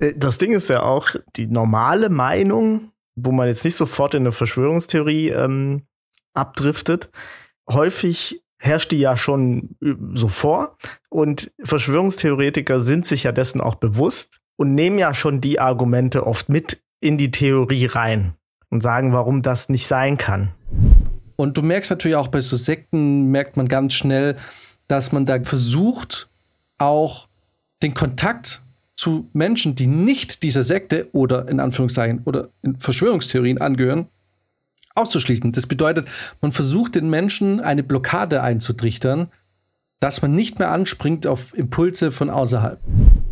Äh, das Ding ist ja auch, die normale Meinung, wo man jetzt nicht sofort in eine Verschwörungstheorie ähm, abdriftet, häufig herrscht die ja schon äh, so vor. Und Verschwörungstheoretiker sind sich ja dessen auch bewusst und nehmen ja schon die Argumente oft mit in die Theorie rein und sagen, warum das nicht sein kann. Und du merkst natürlich auch bei so Sekten, merkt man ganz schnell, dass man da versucht, auch den Kontakt zu Menschen, die nicht dieser Sekte oder in Anführungszeichen oder in Verschwörungstheorien angehören, auszuschließen. Das bedeutet, man versucht den Menschen eine Blockade einzutrichtern, dass man nicht mehr anspringt auf Impulse von außerhalb.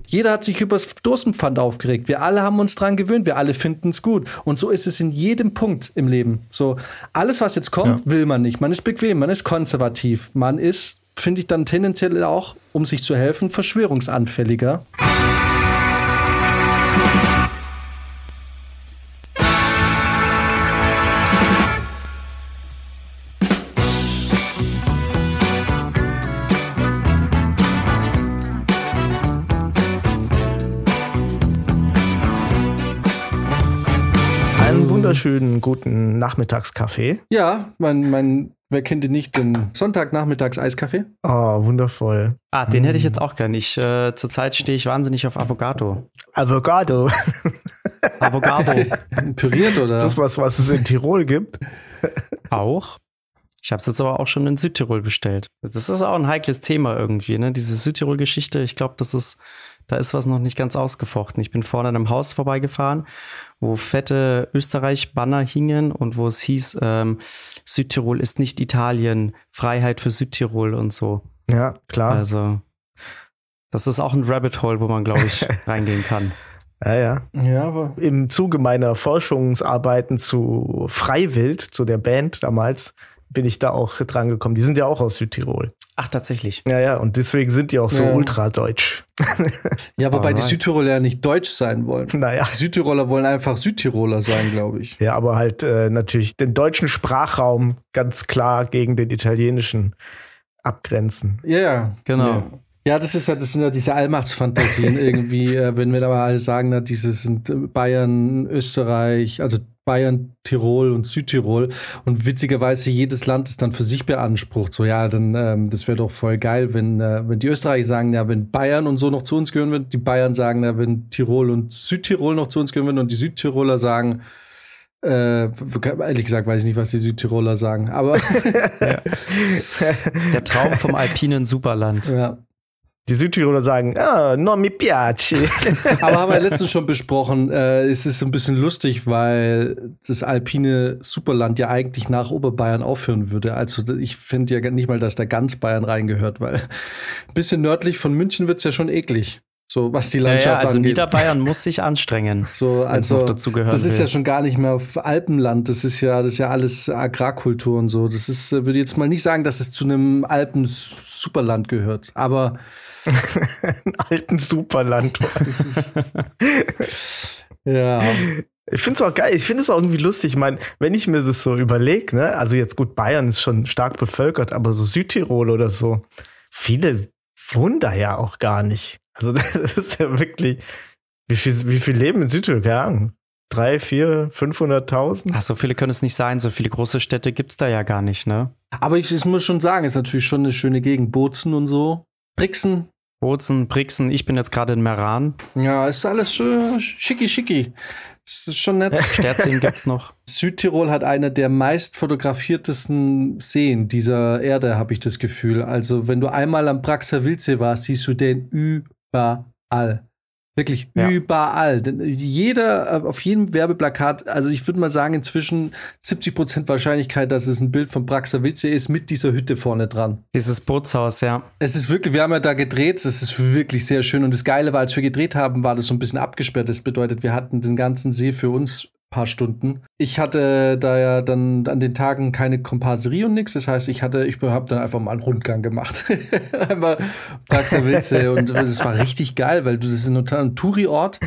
Jeder hat sich über das Dosenpfand aufgeregt. Wir alle haben uns dran gewöhnt. Wir alle finden es gut. Und so ist es in jedem Punkt im Leben. So, alles, was jetzt kommt, ja. will man nicht. Man ist bequem, man ist konservativ. Man ist, finde ich, dann tendenziell auch, um sich zu helfen, verschwörungsanfälliger. Wunderschönen guten Nachmittagskaffee. Ja, mein, mein, wer kennt ihn nicht, den Sonntagnachmittags-Eiskaffee? Oh, wundervoll. Ah, den hätte ich jetzt auch gern. Ich, äh, zurzeit stehe ich wahnsinnig auf Avocado. Avocado. Avocado. Püriert, oder? Das ist was, was es in Tirol gibt. Auch. Ich habe es jetzt aber auch schon in Südtirol bestellt. Das ist auch ein heikles Thema irgendwie, ne? Diese Südtirol-Geschichte. Ich glaube, das ist da ist was noch nicht ganz ausgefochten. Ich bin vorne an einem Haus vorbeigefahren, wo fette Österreich-Banner hingen und wo es hieß, ähm, Südtirol ist nicht Italien, Freiheit für Südtirol und so. Ja, klar. Also, das ist auch ein Rabbit Hole, wo man, glaube ich, reingehen kann. Ja, ja. ja aber Im Zuge meiner Forschungsarbeiten zu Freiwild, zu der Band damals, bin ich da auch dran gekommen. Die sind ja auch aus Südtirol. Ach, tatsächlich. Ja, ja, und deswegen sind die auch so ja. ultradeutsch. Ja, wobei die Südtiroler ja nicht deutsch sein wollen. Naja. Die Südtiroler wollen einfach Südtiroler sein, glaube ich. Ja, aber halt äh, natürlich den deutschen Sprachraum ganz klar gegen den italienischen abgrenzen. Ja, ja. Genau. Ja. Ja, das ist ja, das sind ja diese Allmachtsfantasien irgendwie, äh, wenn wir aber alle sagen, na, dieses sind Bayern, Österreich, also Bayern, Tirol und Südtirol. Und witzigerweise jedes Land ist dann für sich beansprucht. So, ja, dann, ähm, das wäre doch voll geil, wenn, äh, wenn die Österreicher sagen, ja, wenn Bayern und so noch zu uns gehören würden, die Bayern sagen, ja, wenn Tirol und Südtirol noch zu uns gehören würden und die Südtiroler sagen, äh, ehrlich gesagt weiß ich nicht, was die Südtiroler sagen, aber Der Traum vom alpinen Superland. Ja. Die Südtiroler sagen, ah, non mi piace. Aber haben wir letztens schon besprochen, äh, es ist ein bisschen lustig, weil das alpine Superland ja eigentlich nach Oberbayern aufhören würde. Also ich finde ja nicht mal, dass da ganz Bayern reingehört, weil ein bisschen nördlich von München wird es ja schon eklig. So, was die Landschaft ja, ja, also angeht. Niederbayern muss sich anstrengen. So, also, dazu gehört. Das ist will. ja schon gar nicht mehr Alpenland. Das ist ja, das ist ja alles Agrarkultur und so. Das ist, äh, würde jetzt mal nicht sagen, dass es zu einem Alpen-Superland gehört. Aber ein alten Superland. ja. Ich finde es auch geil. Ich finde es auch irgendwie lustig. Ich meine, wenn ich mir das so überlege, ne, also jetzt gut, Bayern ist schon stark bevölkert, aber so Südtirol oder so, viele wohnen da ja auch gar nicht. Also das ist ja wirklich, wie viel, wie viel leben in Südtirol? Drei, vier, 500.000? Ach, so viele können es nicht sein. So viele große Städte gibt es da ja gar nicht, ne? Aber ich, ich muss schon sagen, ist natürlich schon eine schöne Gegend. Bozen und so. Brixen, Bozen, Brixen, ich bin jetzt gerade in Meran. Ja, ist alles schön schicki schicki. Das ist schon nett. Sterzing gibt's noch. Südtirol hat eine der meist fotografiertesten Seen dieser Erde, habe ich das Gefühl. Also, wenn du einmal am Praxer Wildsee warst, siehst du den überall. Wirklich ja. überall. Denn jeder, äh, auf jedem Werbeplakat, also ich würde mal sagen, inzwischen 70% Wahrscheinlichkeit, dass es ein Bild von Wildsee ist mit dieser Hütte vorne dran. Dieses Bootshaus, ja. Es ist wirklich, wir haben ja da gedreht, es ist wirklich sehr schön. Und das Geile war, als wir gedreht haben, war das so ein bisschen abgesperrt. Das bedeutet, wir hatten den ganzen See für uns paar Stunden. Ich hatte da ja dann an den Tagen keine Komparserie und nichts. Das heißt, ich hatte, ich habe dann einfach mal einen Rundgang gemacht. Einmal Praxer Wilze und das war richtig geil, weil das ist ein, Touri-Ort,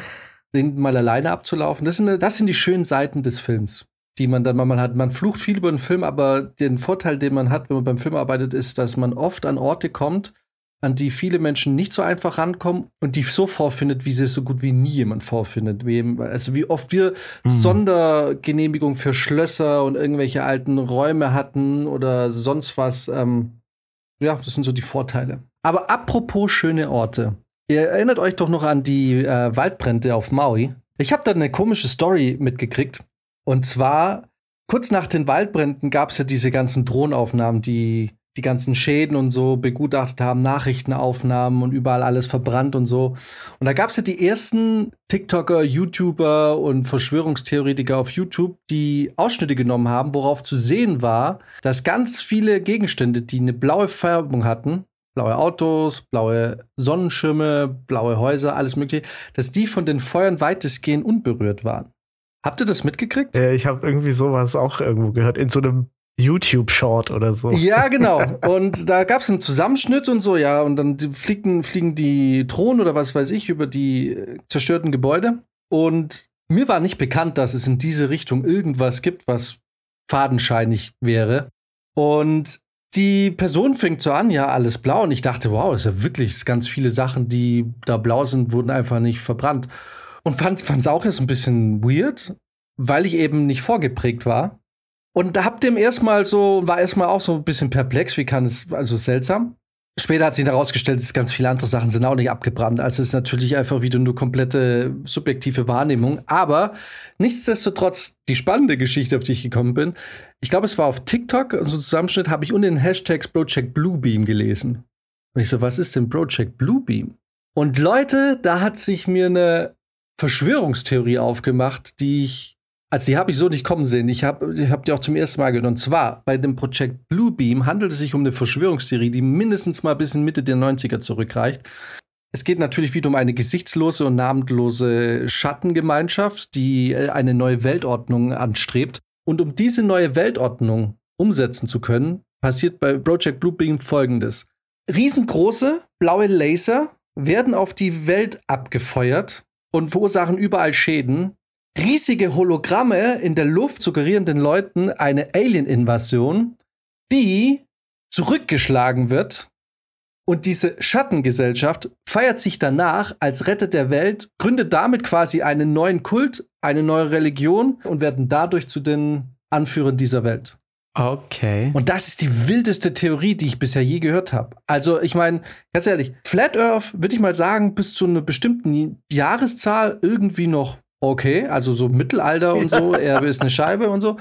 den mal alleine abzulaufen. Das sind, das sind die schönen Seiten des Films die man dann man hat. Man flucht viel über den Film, aber den Vorteil, den man hat, wenn man beim Film arbeitet, ist, dass man oft an Orte kommt, an die viele Menschen nicht so einfach rankommen und die so vorfindet, wie sie so gut wie nie jemand vorfindet. Also wie oft wir mhm. Sondergenehmigung für Schlösser und irgendwelche alten Räume hatten oder sonst was. Ähm, ja, das sind so die Vorteile. Aber apropos schöne Orte. Ihr erinnert euch doch noch an die äh, Waldbrände auf Maui. Ich habe da eine komische Story mitgekriegt. Und zwar, kurz nach den Waldbränden gab es ja diese ganzen Drohnenaufnahmen, die die ganzen Schäden und so begutachtet haben, Nachrichtenaufnahmen und überall alles verbrannt und so. Und da gab es ja die ersten TikToker, YouTuber und Verschwörungstheoretiker auf YouTube, die Ausschnitte genommen haben, worauf zu sehen war, dass ganz viele Gegenstände, die eine blaue Färbung hatten, blaue Autos, blaue Sonnenschirme, blaue Häuser, alles mögliche, dass die von den Feuern weitestgehend unberührt waren. Habt ihr das mitgekriegt? Äh, ich habe irgendwie sowas auch irgendwo gehört, in so einem YouTube-Short oder so. Ja, genau. Und da gab es einen Zusammenschnitt und so, ja, und dann fliegen, fliegen die Drohnen oder was weiß ich über die äh, zerstörten Gebäude. Und mir war nicht bekannt, dass es in diese Richtung irgendwas gibt, was fadenscheinig wäre. Und die Person fängt so an, ja, alles blau. Und ich dachte, wow, das ist ja wirklich ganz viele Sachen, die da blau sind, wurden einfach nicht verbrannt. Und fand es auch jetzt ein bisschen weird, weil ich eben nicht vorgeprägt war. Und da habt ihr erstmal so, war erstmal auch so ein bisschen perplex, wie kann es, also seltsam. Später hat sich herausgestellt, dass ganz viele andere Sachen sind auch nicht abgebrannt. Also es ist natürlich einfach wieder nur komplette subjektive Wahrnehmung. Aber nichtsdestotrotz, die spannende Geschichte, auf die ich gekommen bin, ich glaube, es war auf TikTok, also Zusammenschnitt, habe ich unter den Hashtags Project Bluebeam gelesen. Und ich so, was ist denn Project Bluebeam? Und Leute, da hat sich mir eine Verschwörungstheorie aufgemacht, die ich also die habe ich so nicht kommen sehen. Ich habe ich hab die auch zum ersten Mal gehört. Und zwar bei dem Projekt Bluebeam handelt es sich um eine Verschwörungstheorie, die mindestens mal bis in Mitte der 90er zurückreicht. Es geht natürlich wieder um eine gesichtslose und namenlose Schattengemeinschaft, die äh, eine neue Weltordnung anstrebt. Und um diese neue Weltordnung umsetzen zu können, passiert bei Project Bluebeam folgendes. Riesengroße blaue Laser werden auf die Welt abgefeuert und verursachen überall Schäden, riesige Hologramme in der Luft suggerieren den Leuten eine Alien-Invasion, die zurückgeschlagen wird. Und diese Schattengesellschaft feiert sich danach als Retter der Welt, gründet damit quasi einen neuen Kult, eine neue Religion und werden dadurch zu den Anführern dieser Welt. Okay. Und das ist die wildeste Theorie, die ich bisher je gehört habe. Also, ich meine, ganz ehrlich, Flat Earth würde ich mal sagen, bis zu einer bestimmten Jahreszahl irgendwie noch okay, also so Mittelalter und so, er ist eine Scheibe und so.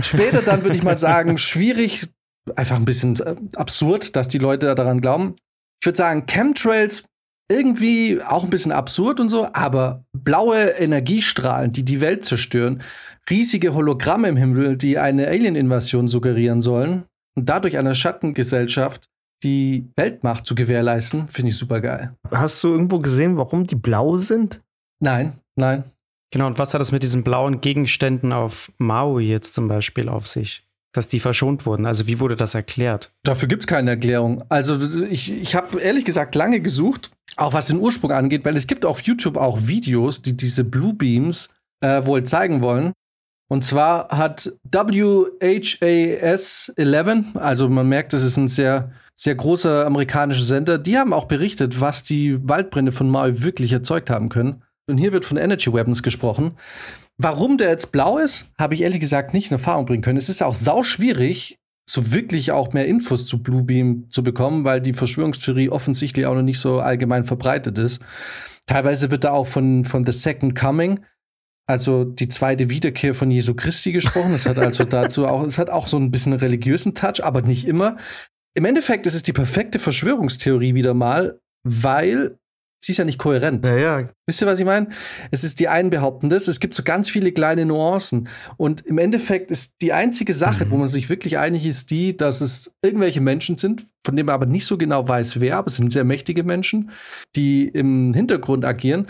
Später dann würde ich mal sagen, schwierig, einfach ein bisschen äh, absurd, dass die Leute daran glauben. Ich würde sagen, Chemtrails irgendwie auch ein bisschen absurd und so, aber blaue Energiestrahlen, die die Welt zerstören, riesige Hologramme im Himmel, die eine Alien-Invasion suggerieren sollen und dadurch eine Schattengesellschaft die Weltmacht zu gewährleisten, finde ich super geil. Hast du irgendwo gesehen, warum die blau sind? Nein, nein. Genau, und was hat es mit diesen blauen Gegenständen auf Maui jetzt zum Beispiel auf sich? Dass die verschont wurden. Also wie wurde das erklärt? Dafür gibt es keine Erklärung. Also ich, ich habe ehrlich gesagt lange gesucht, auch was den Ursprung angeht, weil es gibt auf YouTube auch Videos, die diese Blue Beams äh, wohl zeigen wollen. Und zwar hat WHAS 11, also man merkt, das ist ein sehr, sehr großer amerikanischer Sender, die haben auch berichtet, was die Waldbrände von Maui wirklich erzeugt haben können. Und hier wird von Energy Weapons gesprochen. Warum der jetzt blau ist, habe ich ehrlich gesagt nicht in Erfahrung bringen können. Es ist auch sau schwierig, so wirklich auch mehr Infos zu Bluebeam zu bekommen, weil die Verschwörungstheorie offensichtlich auch noch nicht so allgemein verbreitet ist. Teilweise wird da auch von, von The Second Coming, also die zweite Wiederkehr von Jesu Christi gesprochen. Es hat also dazu auch, es hat auch so ein bisschen einen religiösen Touch, aber nicht immer. Im Endeffekt ist es die perfekte Verschwörungstheorie wieder mal, weil sie ist ja nicht kohärent. Ja, ja. Wisst ihr, was ich meine? Es ist die einen behaupten das, es gibt so ganz viele kleine Nuancen. Und im Endeffekt ist die einzige Sache, mhm. wo man sich wirklich einig ist, die, dass es irgendwelche Menschen sind, von denen man aber nicht so genau weiß, wer, aber es sind sehr mächtige Menschen, die im Hintergrund agieren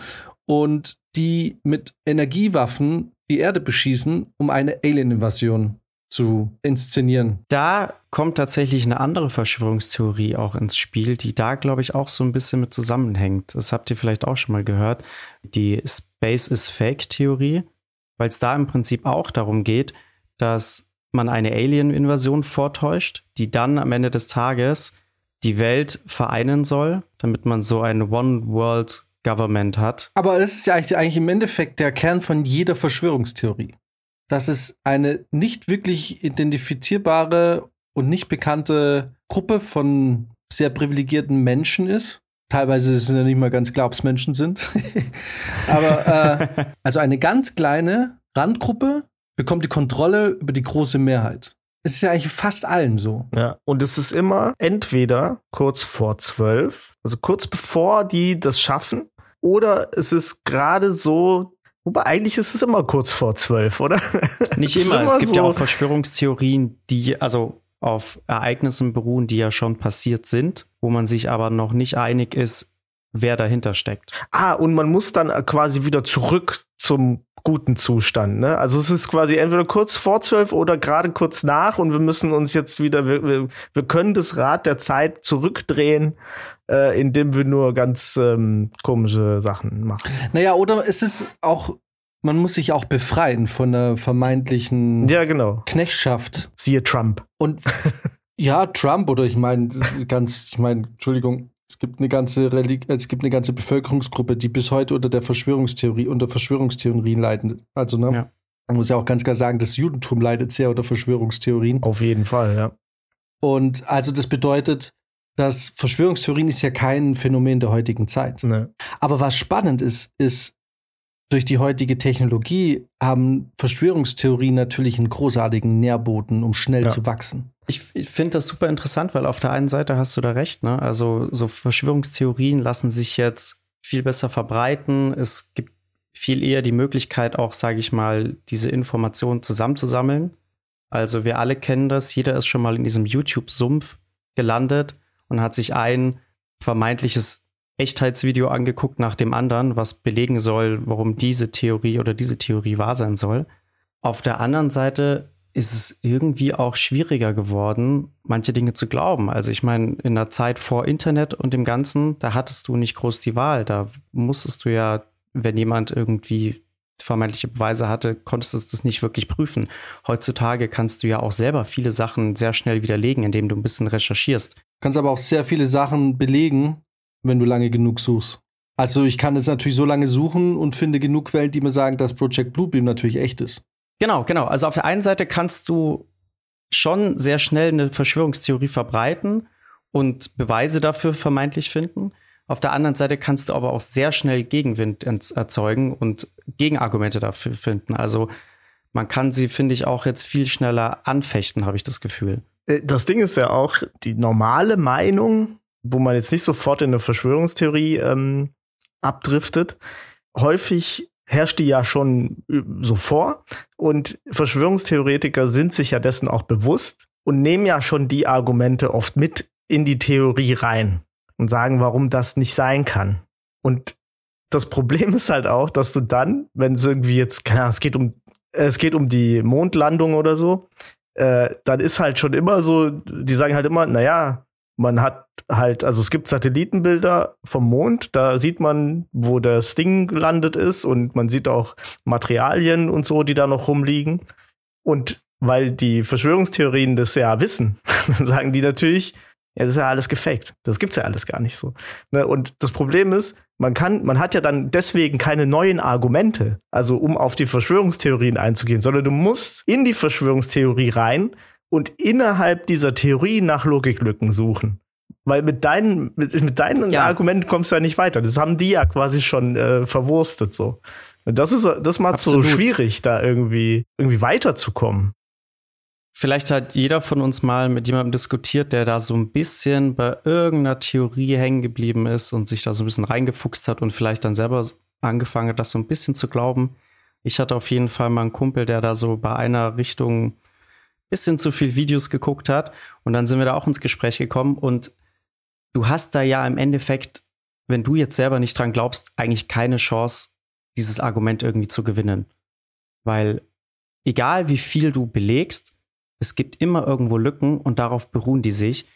und die mit Energiewaffen die Erde beschießen, um eine Alien-Invasion zu inszenieren. Da kommt tatsächlich eine andere Verschwörungstheorie auch ins Spiel, die da, glaube ich, auch so ein bisschen mit zusammenhängt. Das habt ihr vielleicht auch schon mal gehört. Die Space is Fake-Theorie, weil es da im Prinzip auch darum geht, dass man eine Alien-Invasion vortäuscht, die dann am Ende des Tages die Welt vereinen soll, damit man so ein One World Government hat. Aber das ist ja eigentlich, eigentlich im Endeffekt der Kern von jeder Verschwörungstheorie. Dass es eine nicht wirklich identifizierbare und nicht bekannte Gruppe von sehr privilegierten Menschen ist. Teilweise ist es ja nicht mal ganz klar, ob es Menschen sind. Aber äh, also eine ganz kleine Randgruppe bekommt die Kontrolle über die große Mehrheit. Es ist ja eigentlich fast allen so. Ja, und es ist immer entweder kurz vor zwölf, also kurz bevor die das schaffen, oder es ist gerade so, wobei eigentlich ist es immer kurz vor zwölf, oder? Nicht immer. immer. Es gibt so. ja auch Verschwörungstheorien, die also auf Ereignissen beruhen, die ja schon passiert sind, wo man sich aber noch nicht einig ist, wer dahinter steckt. Ah, und man muss dann quasi wieder zurück zum guten Zustand. Ne? Also es ist quasi entweder kurz vor zwölf oder gerade kurz nach und wir müssen uns jetzt wieder, wir, wir, können das Rad der Zeit zurückdrehen, äh, indem wir nur ganz ähm, komische Sachen machen. Naja, oder es ist auch, man muss sich auch befreien von der vermeintlichen ja, genau. Knechtschaft. Siehe Trump. Und ja, Trump oder ich meine, ganz, ich meine, Entschuldigung, es gibt eine ganze Relig es gibt eine ganze Bevölkerungsgruppe, die bis heute unter der Verschwörungstheorie, unter Verschwörungstheorien leiden. Also, ne? Ja. Man muss ja auch ganz klar sagen, das Judentum leidet sehr unter Verschwörungstheorien. Auf jeden Fall, ja. Und also das bedeutet, dass Verschwörungstheorien ist ja kein Phänomen der heutigen Zeit. Nee. Aber was spannend ist, ist, durch die heutige Technologie haben Verschwörungstheorien natürlich einen großartigen Nährboden, um schnell ja. zu wachsen. Ich, ich finde das super interessant, weil auf der einen Seite hast du da recht, ne? Also so Verschwörungstheorien lassen sich jetzt viel besser verbreiten. Es gibt viel eher die Möglichkeit, auch, sage ich mal, diese Informationen zusammenzusammeln. Also wir alle kennen das, jeder ist schon mal in diesem YouTube-Sumpf gelandet und hat sich ein vermeintliches Echtheitsvideo angeguckt nach dem anderen, was belegen soll, warum diese Theorie oder diese Theorie wahr sein soll. Auf der anderen Seite ist es irgendwie auch schwieriger geworden, manche Dinge zu glauben. Also ich meine, in der Zeit vor Internet und dem Ganzen, da hattest du nicht groß die Wahl. Da musstest du ja, wenn jemand irgendwie vermeintliche Beweise hatte, konntest du das nicht wirklich prüfen. Heutzutage kannst du ja auch selber viele Sachen sehr schnell widerlegen, indem du ein bisschen recherchierst. Du kannst aber auch sehr viele Sachen belegen, wenn du lange genug suchst. Also ich kann jetzt natürlich so lange suchen und finde genug Quellen, die mir sagen, dass Project Bluebeam natürlich echt ist. Genau, genau. Also auf der einen Seite kannst du schon sehr schnell eine Verschwörungstheorie verbreiten und Beweise dafür vermeintlich finden. Auf der anderen Seite kannst du aber auch sehr schnell Gegenwind erzeugen und Gegenargumente dafür finden. Also man kann sie, finde ich, auch jetzt viel schneller anfechten, habe ich das Gefühl. Äh, das Ding ist ja auch, die normale Meinung, wo man jetzt nicht sofort in eine Verschwörungstheorie ähm, abdriftet, häufig herrscht die ja schon äh, so vor. Und Verschwörungstheoretiker sind sich ja dessen auch bewusst und nehmen ja schon die Argumente oft mit in die Theorie rein und sagen, warum das nicht sein kann. Und das Problem ist halt auch, dass du dann, wenn es irgendwie jetzt, keine Ahnung, es geht um, es geht um die Mondlandung oder so, äh, dann ist halt schon immer so, die sagen halt immer, naja, man hat halt, also es gibt Satellitenbilder vom Mond, da sieht man, wo das Ding gelandet ist und man sieht auch Materialien und so, die da noch rumliegen. Und weil die Verschwörungstheorien das ja wissen, dann sagen die natürlich, ja, das ist ja alles gefaked. Das gibt's ja alles gar nicht so. Ne? Und das Problem ist, man kann, man hat ja dann deswegen keine neuen Argumente, also um auf die Verschwörungstheorien einzugehen, sondern du musst in die Verschwörungstheorie rein und innerhalb dieser Theorie nach Logiklücken suchen. Weil mit deinen, mit, mit deinen ja. Argumenten kommst du ja nicht weiter. Das haben die ja quasi schon äh, verwurstet so. Und das ist das macht so schwierig, da irgendwie, irgendwie weiterzukommen. Vielleicht hat jeder von uns mal mit jemandem diskutiert, der da so ein bisschen bei irgendeiner Theorie hängen geblieben ist und sich da so ein bisschen reingefuchst hat und vielleicht dann selber angefangen hat, das so ein bisschen zu glauben. Ich hatte auf jeden Fall mal einen Kumpel, der da so bei einer Richtung bisschen zu viel Videos geguckt hat. Und dann sind wir da auch ins Gespräch gekommen. Und du hast da ja im Endeffekt, wenn du jetzt selber nicht dran glaubst, eigentlich keine Chance, dieses Argument irgendwie zu gewinnen. Weil egal wie viel du belegst, es gibt immer irgendwo Lücken und darauf beruhen die sich.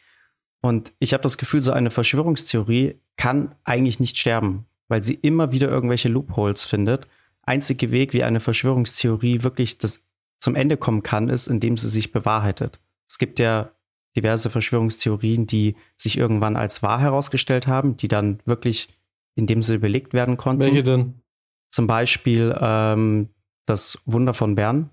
Und ich habe das Gefühl, so eine Verschwörungstheorie kann eigentlich nicht sterben, weil sie immer wieder irgendwelche Loopholes findet. Einzige Weg, wie eine Verschwörungstheorie wirklich das zum Ende kommen kann, ist, indem sie sich bewahrheitet. Es gibt ja diverse Verschwörungstheorien, die sich irgendwann als wahr herausgestellt haben, die dann wirklich in dem Sinne belegt werden konnten. Welche denn? Zum Beispiel ähm, das Wunder von Bern,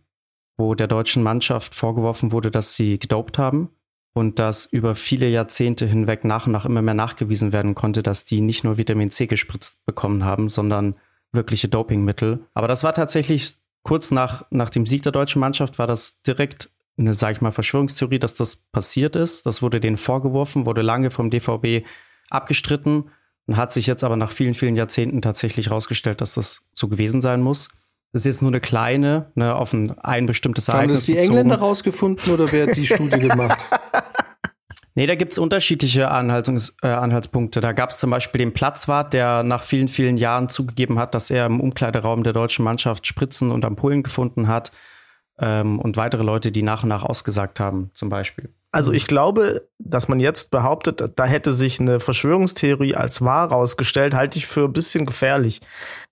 wo der deutschen Mannschaft vorgeworfen wurde, dass sie gedopt haben und dass über viele Jahrzehnte hinweg nach und nach immer mehr nachgewiesen werden konnte, dass die nicht nur Vitamin C gespritzt bekommen haben, sondern wirkliche Dopingmittel. Aber das war tatsächlich kurz nach, nach dem Sieg der deutschen Mannschaft, war das direkt eine, sag ich mal, Verschwörungstheorie, dass das passiert ist. Das wurde denen vorgeworfen, wurde lange vom DVB abgestritten und hat sich jetzt aber nach vielen, vielen Jahrzehnten tatsächlich herausgestellt, dass das so gewesen sein muss. Das ist jetzt nur eine kleine, ne, auf ein, ein bestimmtes Haben Ereignis das die bezogen. Engländer rausgefunden oder wer hat die Studie gemacht? Nee, da gibt's unterschiedliche Anhaltungs äh, Anhaltspunkte. Da gab's zum Beispiel den Platzwart, der nach vielen, vielen Jahren zugegeben hat, dass er im Umkleideraum der deutschen Mannschaft Spritzen und Ampullen gefunden hat. Ähm, und weitere Leute, die nach und nach ausgesagt haben, zum Beispiel. Also ich glaube, dass man jetzt behauptet, da hätte sich eine Verschwörungstheorie als wahr rausgestellt, halte ich für ein bisschen gefährlich.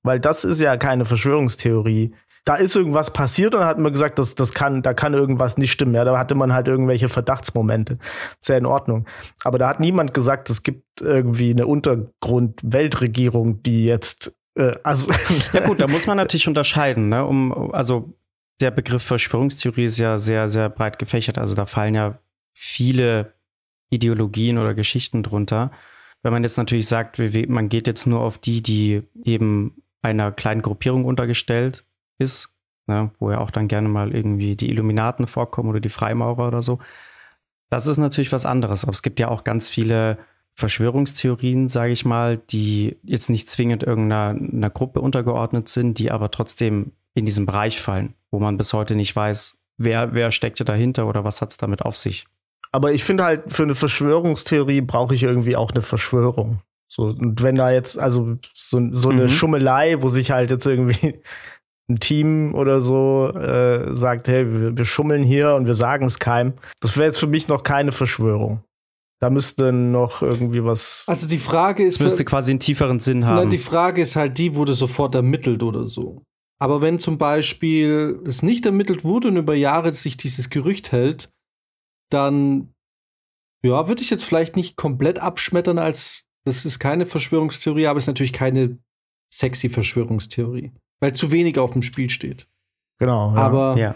Weil das ist ja keine Verschwörungstheorie. Da ist irgendwas passiert und dann hat man gesagt, das, das kann, da kann irgendwas nicht stimmen. Ja, da hatte man halt irgendwelche Verdachtsmomente. Ist ja in Ordnung. Aber da hat niemand gesagt, es gibt irgendwie eine Untergrund-Weltregierung, die jetzt, äh, also. Ja gut, da muss man natürlich unterscheiden. Ne? Um, also der Begriff Verschwörungstheorie ist ja sehr, sehr breit gefächert. Also da fallen ja viele Ideologien oder Geschichten drunter. Wenn man jetzt natürlich sagt, man geht jetzt nur auf die, die eben einer kleinen Gruppierung untergestellt ist, ne, wo ja auch dann gerne mal irgendwie die Illuminaten vorkommen oder die Freimaurer oder so. Das ist natürlich was anderes. Aber es gibt ja auch ganz viele Verschwörungstheorien, sage ich mal, die jetzt nicht zwingend irgendeiner Gruppe untergeordnet sind, die aber trotzdem in diesen Bereich fallen, wo man bis heute nicht weiß, wer, wer steckte dahinter oder was hat es damit auf sich. Aber ich finde halt, für eine Verschwörungstheorie brauche ich irgendwie auch eine Verschwörung. So, und wenn da jetzt, also so, so eine Mhm. Schummelei, wo sich halt jetzt irgendwie ein Team oder so äh, sagt, hey, wir, wir schummeln hier und wir sagen es keinem, das wäre jetzt für mich noch keine Verschwörung. Da müsste noch irgendwie was. Also die Frage ist, Es müsste quasi einen tieferen Sinn haben. na, die Frage ist halt die, wurde sofort ermittelt oder so. Aber wenn zum Beispiel es nicht ermittelt wurde und über Jahre sich dieses Gerücht hält, dann ja, würde ich jetzt vielleicht nicht komplett abschmettern als das ist keine Verschwörungstheorie, aber es ist natürlich keine sexy Verschwörungstheorie, weil zu wenig auf dem Spiel steht. Genau. Ja. Aber ja.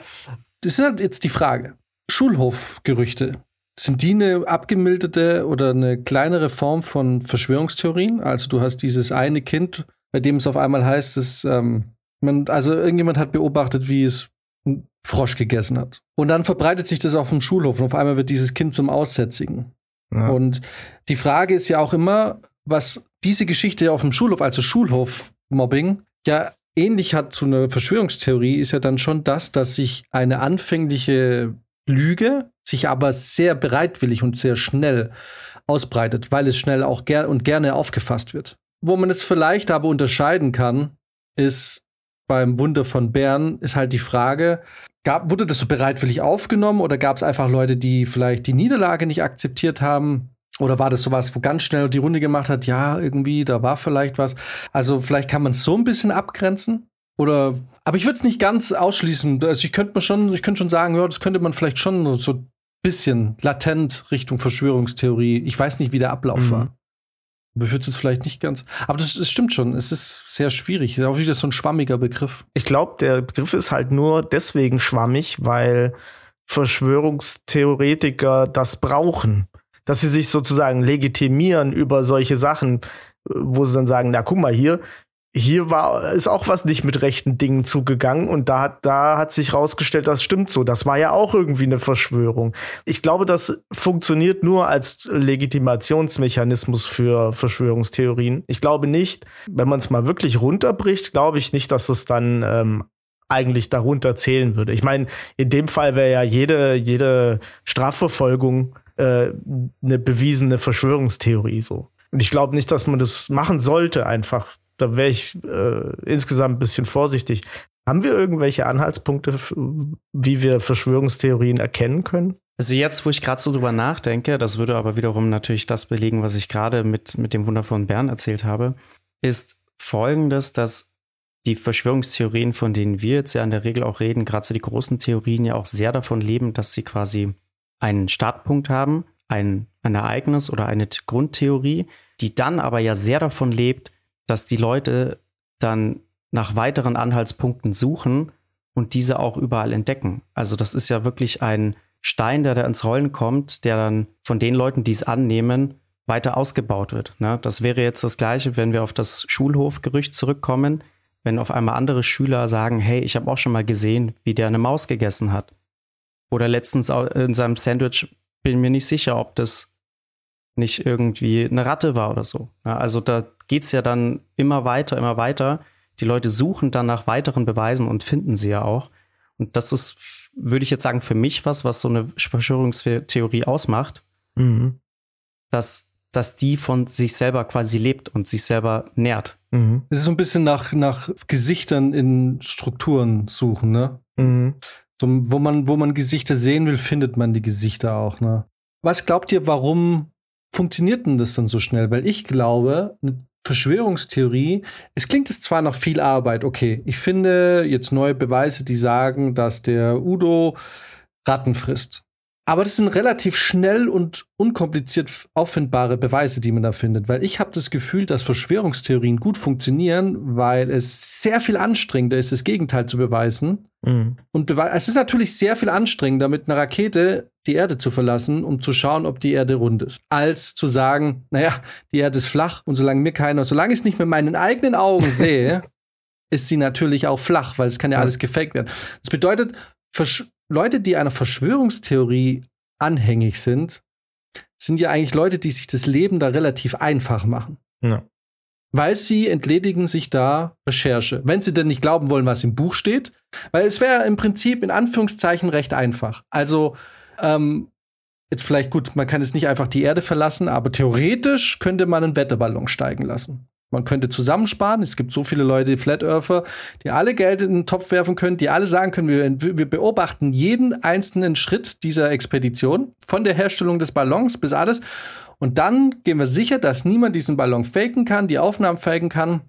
das ist halt jetzt die Frage. Schulhofgerüchte. Sind die eine abgemilderte oder eine kleinere Form von Verschwörungstheorien? Also du hast dieses eine Kind, bei dem es auf einmal heißt, dass ähm, man, also irgendjemand hat beobachtet, wie es einen Frosch gegessen hat. Und dann verbreitet sich das auf dem Schulhof und auf einmal wird dieses Kind zum Aussätzigen. ja. Und die Frage ist ja auch immer, was diese Geschichte auf dem Schulhof, also Schulhof-Mobbing, ja ähnlich hat zu einer Verschwörungstheorie, ist ja dann schon das, dass sich eine anfängliche Lüge sich aber sehr bereitwillig und sehr schnell ausbreitet, weil es schnell auch ger und gerne aufgefasst wird. Wo man es vielleicht aber unterscheiden kann, ist beim Wunder von Bern, ist halt die Frage, gab, wurde das so bereitwillig aufgenommen oder gab es einfach Leute, die vielleicht die Niederlage nicht akzeptiert haben? Oder war das sowas, wo ganz schnell die Runde gemacht hat, ja, irgendwie, da war vielleicht was. Also vielleicht kann man es so ein bisschen abgrenzen. Oder, aber ich würde es nicht ganz ausschließen. Also ich könnte mir schon, ich könnte schon sagen, ja, das könnte man vielleicht schon so ein bisschen latent Richtung Verschwörungstheorie. Ich weiß nicht, wie der Ablauf Mhm. war. Aber ich würde es jetzt vielleicht nicht ganz. Aber das, das stimmt schon. Es ist sehr schwierig. Auch wieder so ein schwammiger Begriff. Ich glaube, der Begriff ist halt nur deswegen schwammig, weil Verschwörungstheoretiker das brauchen. Dass sie sich sozusagen legitimieren über solche Sachen, äh, wo sie dann sagen, na guck mal hier, hier war, ist auch was nicht mit rechten Dingen zugegangen und da hat, da hat sich rausgestellt, das stimmt so. Das war ja auch irgendwie eine Verschwörung. Ich glaube, das funktioniert nur als Legitimationsmechanismus für Verschwörungstheorien. Ich glaube nicht, wenn man es mal wirklich runterbricht, glaube ich nicht, dass es dann ähm, eigentlich darunter zählen würde. Ich meine, in dem Fall wäre ja jede, jede Strafverfolgung äh, eine bewiesene Verschwörungstheorie so. Und ich glaube nicht, dass man das machen sollte einfach. Da wäre ich äh, insgesamt ein bisschen vorsichtig. Haben wir irgendwelche Anhaltspunkte, wie wir Verschwörungstheorien erkennen können? Also jetzt, wo ich gerade so drüber nachdenke, das würde aber wiederum natürlich das belegen, was ich gerade mit, mit dem Wunder von Bern erzählt habe, ist folgendes, dass die Verschwörungstheorien, von denen wir jetzt ja in der Regel auch reden, gerade so die großen Theorien ja auch sehr davon leben, dass sie quasi einen Startpunkt haben, ein, ein Ereignis oder eine Grundtheorie, die dann aber ja sehr davon lebt, dass die Leute dann nach weiteren Anhaltspunkten suchen und diese auch überall entdecken. Also das ist ja wirklich ein Stein, der da ins Rollen kommt, der dann von den Leuten, die es annehmen, weiter ausgebaut wird. Ne? Das wäre jetzt das Gleiche, wenn wir auf das Schulhofgerücht zurückkommen, wenn auf einmal andere Schüler sagen, hey, ich habe auch schon mal gesehen, wie der eine Maus gegessen hat. Oder letztens in seinem Sandwich bin mir nicht sicher, ob das nicht irgendwie eine Ratte war oder so. Ja, also da geht es ja dann immer weiter, immer weiter. Die Leute suchen dann nach weiteren Beweisen und finden sie ja auch. Und das ist, würde ich jetzt sagen, für mich was, was so eine Verschwörungstheorie ausmacht, mhm. dass, dass die von sich selber quasi lebt und sich selber nährt. Mhm. Es ist so ein bisschen nach, nach Gesichtern in Strukturen suchen, ne? Mhm. So, wo, man, wo man Gesichter sehen will, findet man die Gesichter auch, ne? Was glaubt ihr, warum funktioniert denn das dann so schnell? Weil ich glaube, eine Verschwörungstheorie, es klingt es zwar nach viel Arbeit, okay, ich finde jetzt neue Beweise, die sagen, dass der Udo Ratten frisst. Aber das sind relativ schnell und unkompliziert auffindbare Beweise, die man da findet. Weil ich habe das Gefühl, dass Verschwörungstheorien gut funktionieren, weil es sehr viel anstrengender ist, das Gegenteil zu beweisen. Mhm. Und bewe es ist natürlich sehr viel anstrengender, mit einer Rakete die Erde zu verlassen, um zu schauen, ob die Erde rund ist, als zu sagen, naja, die Erde ist flach und solange mir keiner, solange ich es nicht mit meinen eigenen Augen sehe, ist sie natürlich auch flach, weil es kann ja, ja. alles gefaked werden. Das bedeutet, Versch Leute, die einer Verschwörungstheorie anhängig sind, sind ja eigentlich Leute, die sich das Leben da relativ einfach machen. Ja. Weil sie entledigen sich da Recherche. Wenn sie denn nicht glauben wollen, was im Buch steht. Weil es wäre im Prinzip in Anführungszeichen recht einfach. Also, ähm, jetzt vielleicht gut, man kann jetzt nicht einfach die Erde verlassen, aber theoretisch könnte man einen Wetterballon steigen lassen. Man könnte zusammensparen. Es gibt so viele Leute, Flat Earther, die alle Geld in den Topf werfen können, die alle sagen können, wir, wir beobachten jeden einzelnen Schritt dieser Expedition, von der Herstellung des Ballons bis alles. Und dann gehen wir sicher, dass niemand diesen Ballon faken kann, die Aufnahmen faken kann.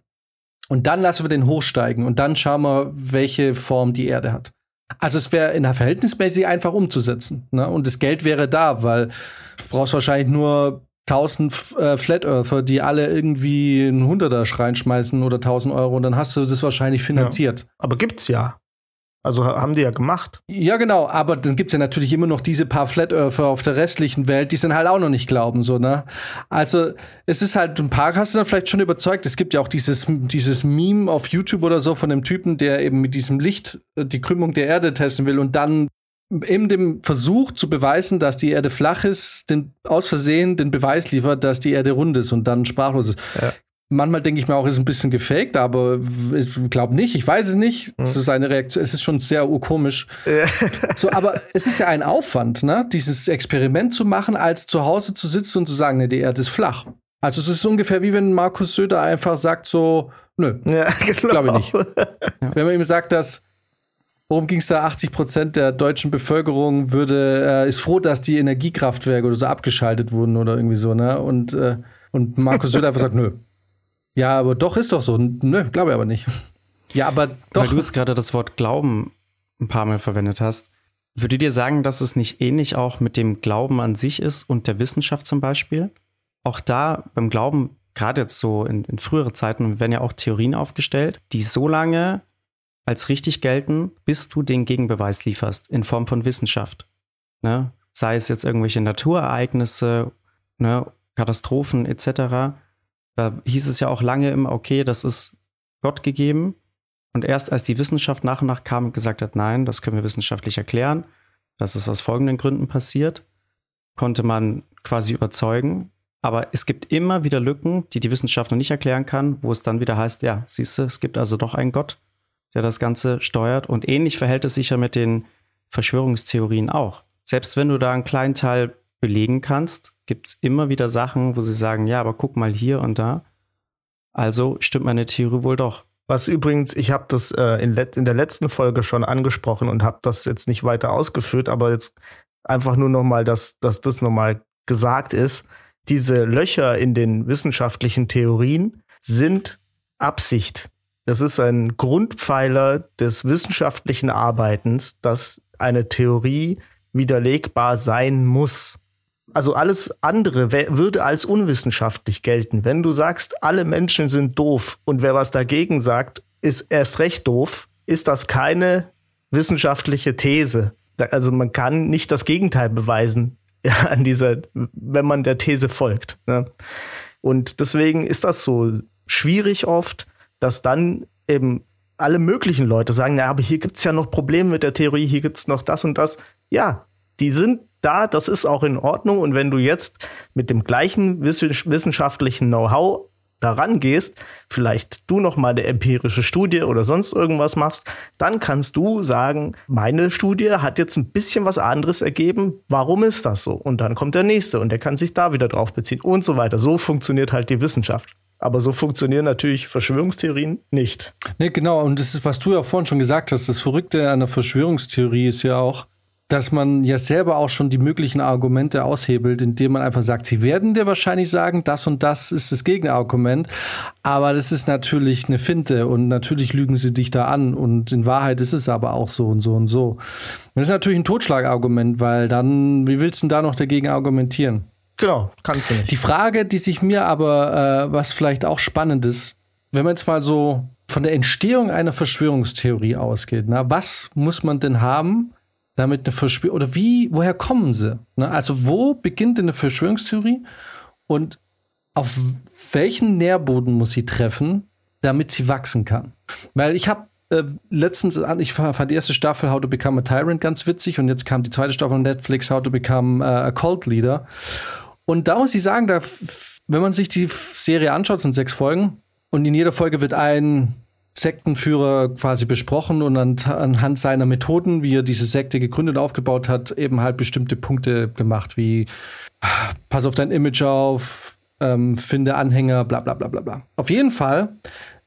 Und dann lassen wir den hochsteigen und dann schauen wir, welche Form die Erde hat. Also es wäre in der verhältnismäßig einfach umzusetzen. Ne? Und das Geld wäre da, weil du brauchst wahrscheinlich nur tausend äh, Flat Earther, die alle irgendwie einen Hunderter reinschmeißen oder tausend Euro und dann hast du das wahrscheinlich finanziert. Ja. Aber gibt's ja. Also haben die ja gemacht. Ja, genau, aber dann gibt es ja natürlich immer noch diese paar Flat Earther auf der restlichen Welt, die sind halt auch noch nicht glauben, so, ne? Also, es ist halt, ein paar hast du dann vielleicht schon überzeugt. Es gibt ja auch dieses, dieses Meme auf YouTube oder so von dem Typen, der eben mit diesem Licht äh, die Krümmung der Erde testen will und dann in dem Versuch zu beweisen, dass die Erde flach ist, den, aus Versehen den Beweis liefert, dass die Erde rund ist und dann sprachlos ist. Ja. Manchmal denke ich mir auch, ist ein bisschen gefaked, aber ich glaube nicht, ich weiß es nicht. Mhm. Das ist eine Reaktion, es ist schon sehr komisch. Ja. So, aber es ist ja ein Aufwand, ne, dieses Experiment zu machen, als zu Hause zu sitzen und zu sagen, ne, die Erde ist flach. Also es ist ungefähr wie wenn Markus Söder einfach sagt so, nö, ja, genau. glaube ich nicht. Wenn man ihm sagt, dass Worum ging es da? 80 Prozent der deutschen Bevölkerung würde, äh, ist froh, dass die Energiekraftwerke oder so abgeschaltet wurden oder irgendwie so, ne? Und, äh, und Markus Söder einfach sagt, nö. Ja, aber doch ist doch so. Nö, glaube ich aber nicht. Ja, aber doch. Weil du jetzt gerade das Wort Glauben ein paar Mal verwendet hast, würde dir sagen, dass es nicht ähnlich auch mit dem Glauben an sich ist und der Wissenschaft zum Beispiel? Auch da beim Glauben, gerade jetzt so in, in frühere Zeiten, werden ja auch Theorien aufgestellt, die so lange als richtig gelten, bis du den Gegenbeweis lieferst in Form von Wissenschaft. Ne? Sei es jetzt irgendwelche Naturereignisse, ne? Katastrophen etc. Da hieß es ja auch lange immer, okay, das ist Gott gegeben. Und erst als die Wissenschaft nach und nach kam und gesagt hat, nein, das können wir wissenschaftlich erklären, dass es aus folgenden Gründen passiert, konnte man quasi überzeugen. Aber es gibt immer wieder Lücken, die die Wissenschaft noch nicht erklären kann, wo es dann wieder heißt, ja, siehst du, es gibt also doch einen Gott der das Ganze steuert. Und ähnlich verhält es sich ja mit den Verschwörungstheorien auch. Selbst wenn du da einen kleinen Teil belegen kannst, gibt es immer wieder Sachen, wo sie sagen, ja, aber guck mal hier und da. Also stimmt meine Theorie wohl doch. Was übrigens, ich habe das äh, in, in, der letzten Folge schon angesprochen und habe das jetzt nicht weiter ausgeführt, aber jetzt einfach nur noch mal, dass, dass das noch mal gesagt ist. Diese Löcher in den wissenschaftlichen Theorien sind Absicht. Das ist ein Grundpfeiler des wissenschaftlichen Arbeitens, dass eine Theorie widerlegbar sein muss. Also alles andere würde als unwissenschaftlich gelten. Wenn du sagst, alle Menschen sind doof und wer was dagegen sagt, ist erst recht doof, ist das keine wissenschaftliche These. Also man kann nicht das Gegenteil beweisen an dieser, wenn man der These folgt. Ne? Und deswegen ist das so schwierig oft, dass dann eben alle möglichen Leute sagen, ja, aber hier gibt es ja noch Probleme mit der Theorie, hier gibt es noch das und das. Ja, die sind da, das ist auch in Ordnung. Und wenn du jetzt mit dem gleichen wissenschaftlichen Know-how daran gehst, vielleicht du noch mal eine empirische Studie oder sonst irgendwas machst, dann kannst du sagen, meine Studie hat jetzt ein bisschen was anderes ergeben. Warum ist das so? Und dann kommt der nächste und der kann sich da wieder drauf beziehen und so weiter. So funktioniert halt die Wissenschaft. Aber so funktionieren natürlich Verschwörungstheorien nicht. Nee, genau. Und das ist, was du ja vorhin schon gesagt hast. Das Verrückte an der Verschwörungstheorie ist ja auch, dass man ja selber auch schon die möglichen Argumente aushebelt, indem man einfach sagt, sie werden dir wahrscheinlich sagen, das und das ist das Gegenargument. Aber das ist natürlich eine Finte und natürlich lügen sie dich da an. Und in Wahrheit ist es aber auch so und so und so. Das ist natürlich ein Totschlagargument, weil dann, wie willst du denn da noch dagegen argumentieren? Genau, kannst du nicht. Die Frage, die sich mir aber, äh, was vielleicht auch spannend ist, wenn man jetzt mal so von der Entstehung einer Verschwörungstheorie ausgeht, na, was muss man denn haben, damit eine Verschwörung, oder wie, woher kommen sie? Ne? Also wo beginnt eine Verschwörungstheorie und auf welchen Nährboden muss sie treffen, damit sie wachsen kann? Weil ich habe äh, letztens, ich fand die erste Staffel How to Become a Tyrant ganz witzig und jetzt kam die zweite Staffel Netflix How to Become uh, a Cult Leader. Und da muss ich sagen, da, wenn man sich die Serie anschaut, sind sechs Folgen und in jeder Folge wird ein Sektenführer quasi besprochen und anhand seiner Methoden, wie er diese Sekte gegründet und aufgebaut hat, eben halt bestimmte Punkte gemacht, wie pass auf dein Image auf, ähm, finde Anhänger, bla bla bla bla bla. Auf jeden Fall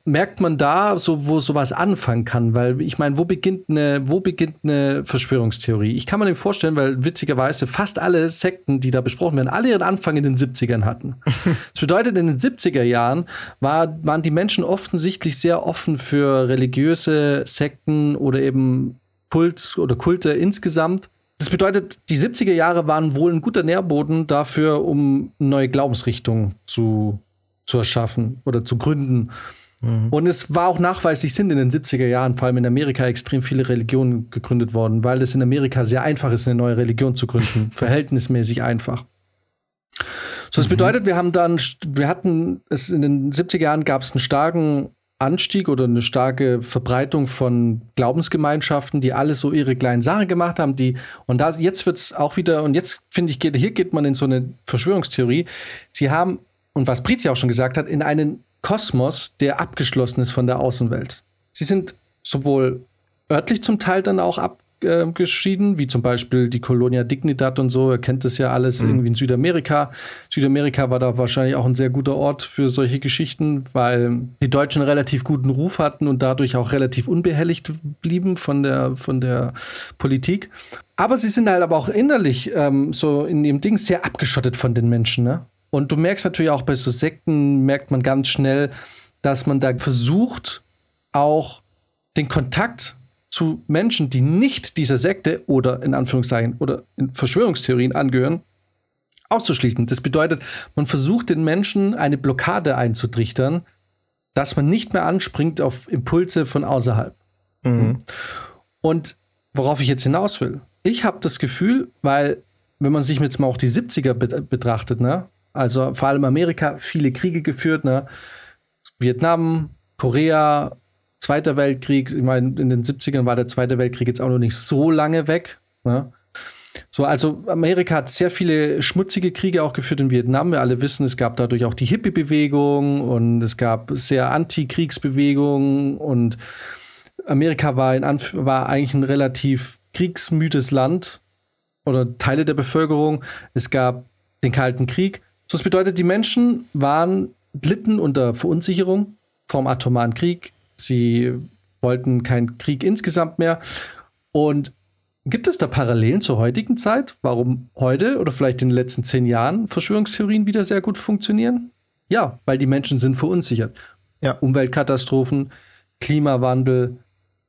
merkt man da, so wo sowas anfangen kann, weil ich meine, wo beginnt eine, wo beginnt eine Verschwörungstheorie? Ich kann mir nicht vorstellen, weil witzigerweise fast alle Sekten, die da besprochen werden, alle ihren Anfang in den 70ern hatten. das bedeutet, in den 70er Jahren war, waren die Menschen offensichtlich sehr offen für religiöse Sekten oder eben Kult oder Kulte insgesamt. Das bedeutet, die 70er Jahre waren wohl ein guter Nährboden dafür, um neue Glaubensrichtungen zu, zu erschaffen oder zu gründen. Mhm. Und es war auch nachweislich, sind in den 70er Jahren, vor allem in Amerika, extrem viele Religionen gegründet worden, weil es in Amerika sehr einfach ist, eine neue Religion zu gründen. Verhältnismäßig einfach. So, das mhm. bedeutet, wir haben dann, wir hatten es in den 70er Jahren gab es einen starken Anstieg oder eine starke Verbreitung von Glaubensgemeinschaften, die alle so ihre kleinen Sachen gemacht haben, die und da jetzt wird es auch wieder und jetzt finde ich geht hier geht man in so eine Verschwörungstheorie. Sie haben und was Brizi auch schon gesagt hat, in einen Kosmos, der abgeschlossen ist von der Außenwelt. Sie sind sowohl örtlich zum Teil dann auch abgeschieden, wie zum Beispiel die Colonia Dignidad und so. Ihr kennt das ja alles mhm. irgendwie in Südamerika. Südamerika war da wahrscheinlich auch ein sehr guter Ort für solche Geschichten, weil die Deutschen einen relativ guten Ruf hatten und dadurch auch relativ unbehelligt blieben von der, von der Politik. Aber sie sind halt aber auch innerlich ähm, so in ihrem Ding sehr abgeschottet von den Menschen, ne? Und du merkst natürlich auch bei so Sekten, merkt man ganz schnell, dass man da versucht, auch den Kontakt zu Menschen, die nicht dieser Sekte oder in Anführungszeichen oder in Verschwörungstheorien angehören, auszuschließen. Das bedeutet, man versucht den Menschen eine Blockade einzutrichtern, dass man nicht mehr anspringt auf Impulse von außerhalb. Mhm. Und worauf ich jetzt hinaus will, ich habe das Gefühl, weil wenn man sich jetzt mal auch die 70er betrachtet, ne, also vor allem Amerika, viele Kriege geführt, ne? Vietnam, Korea, Zweiter Weltkrieg. Ich meine, in den 70ern war der Zweite Weltkrieg jetzt auch noch nicht so lange weg. Ne? So, also Amerika hat sehr viele schmutzige Kriege auch geführt in Vietnam. Wir alle wissen, es gab dadurch auch die Hippie-Bewegung und es gab sehr Anti-Kriegsbewegungen und Amerika war, in Anf war eigentlich ein relativ kriegsmüdes Land oder Teile der Bevölkerung. Es gab den Kalten Krieg so, das bedeutet, die Menschen waren, litten unter Verunsicherung vom atomaren Krieg. Sie wollten keinen Krieg insgesamt mehr. Und gibt es da Parallelen zur heutigen Zeit? Warum heute oder vielleicht in den letzten zehn Jahren Verschwörungstheorien wieder sehr gut funktionieren? Ja, weil die Menschen sind verunsichert. Ja. Umweltkatastrophen, Klimawandel,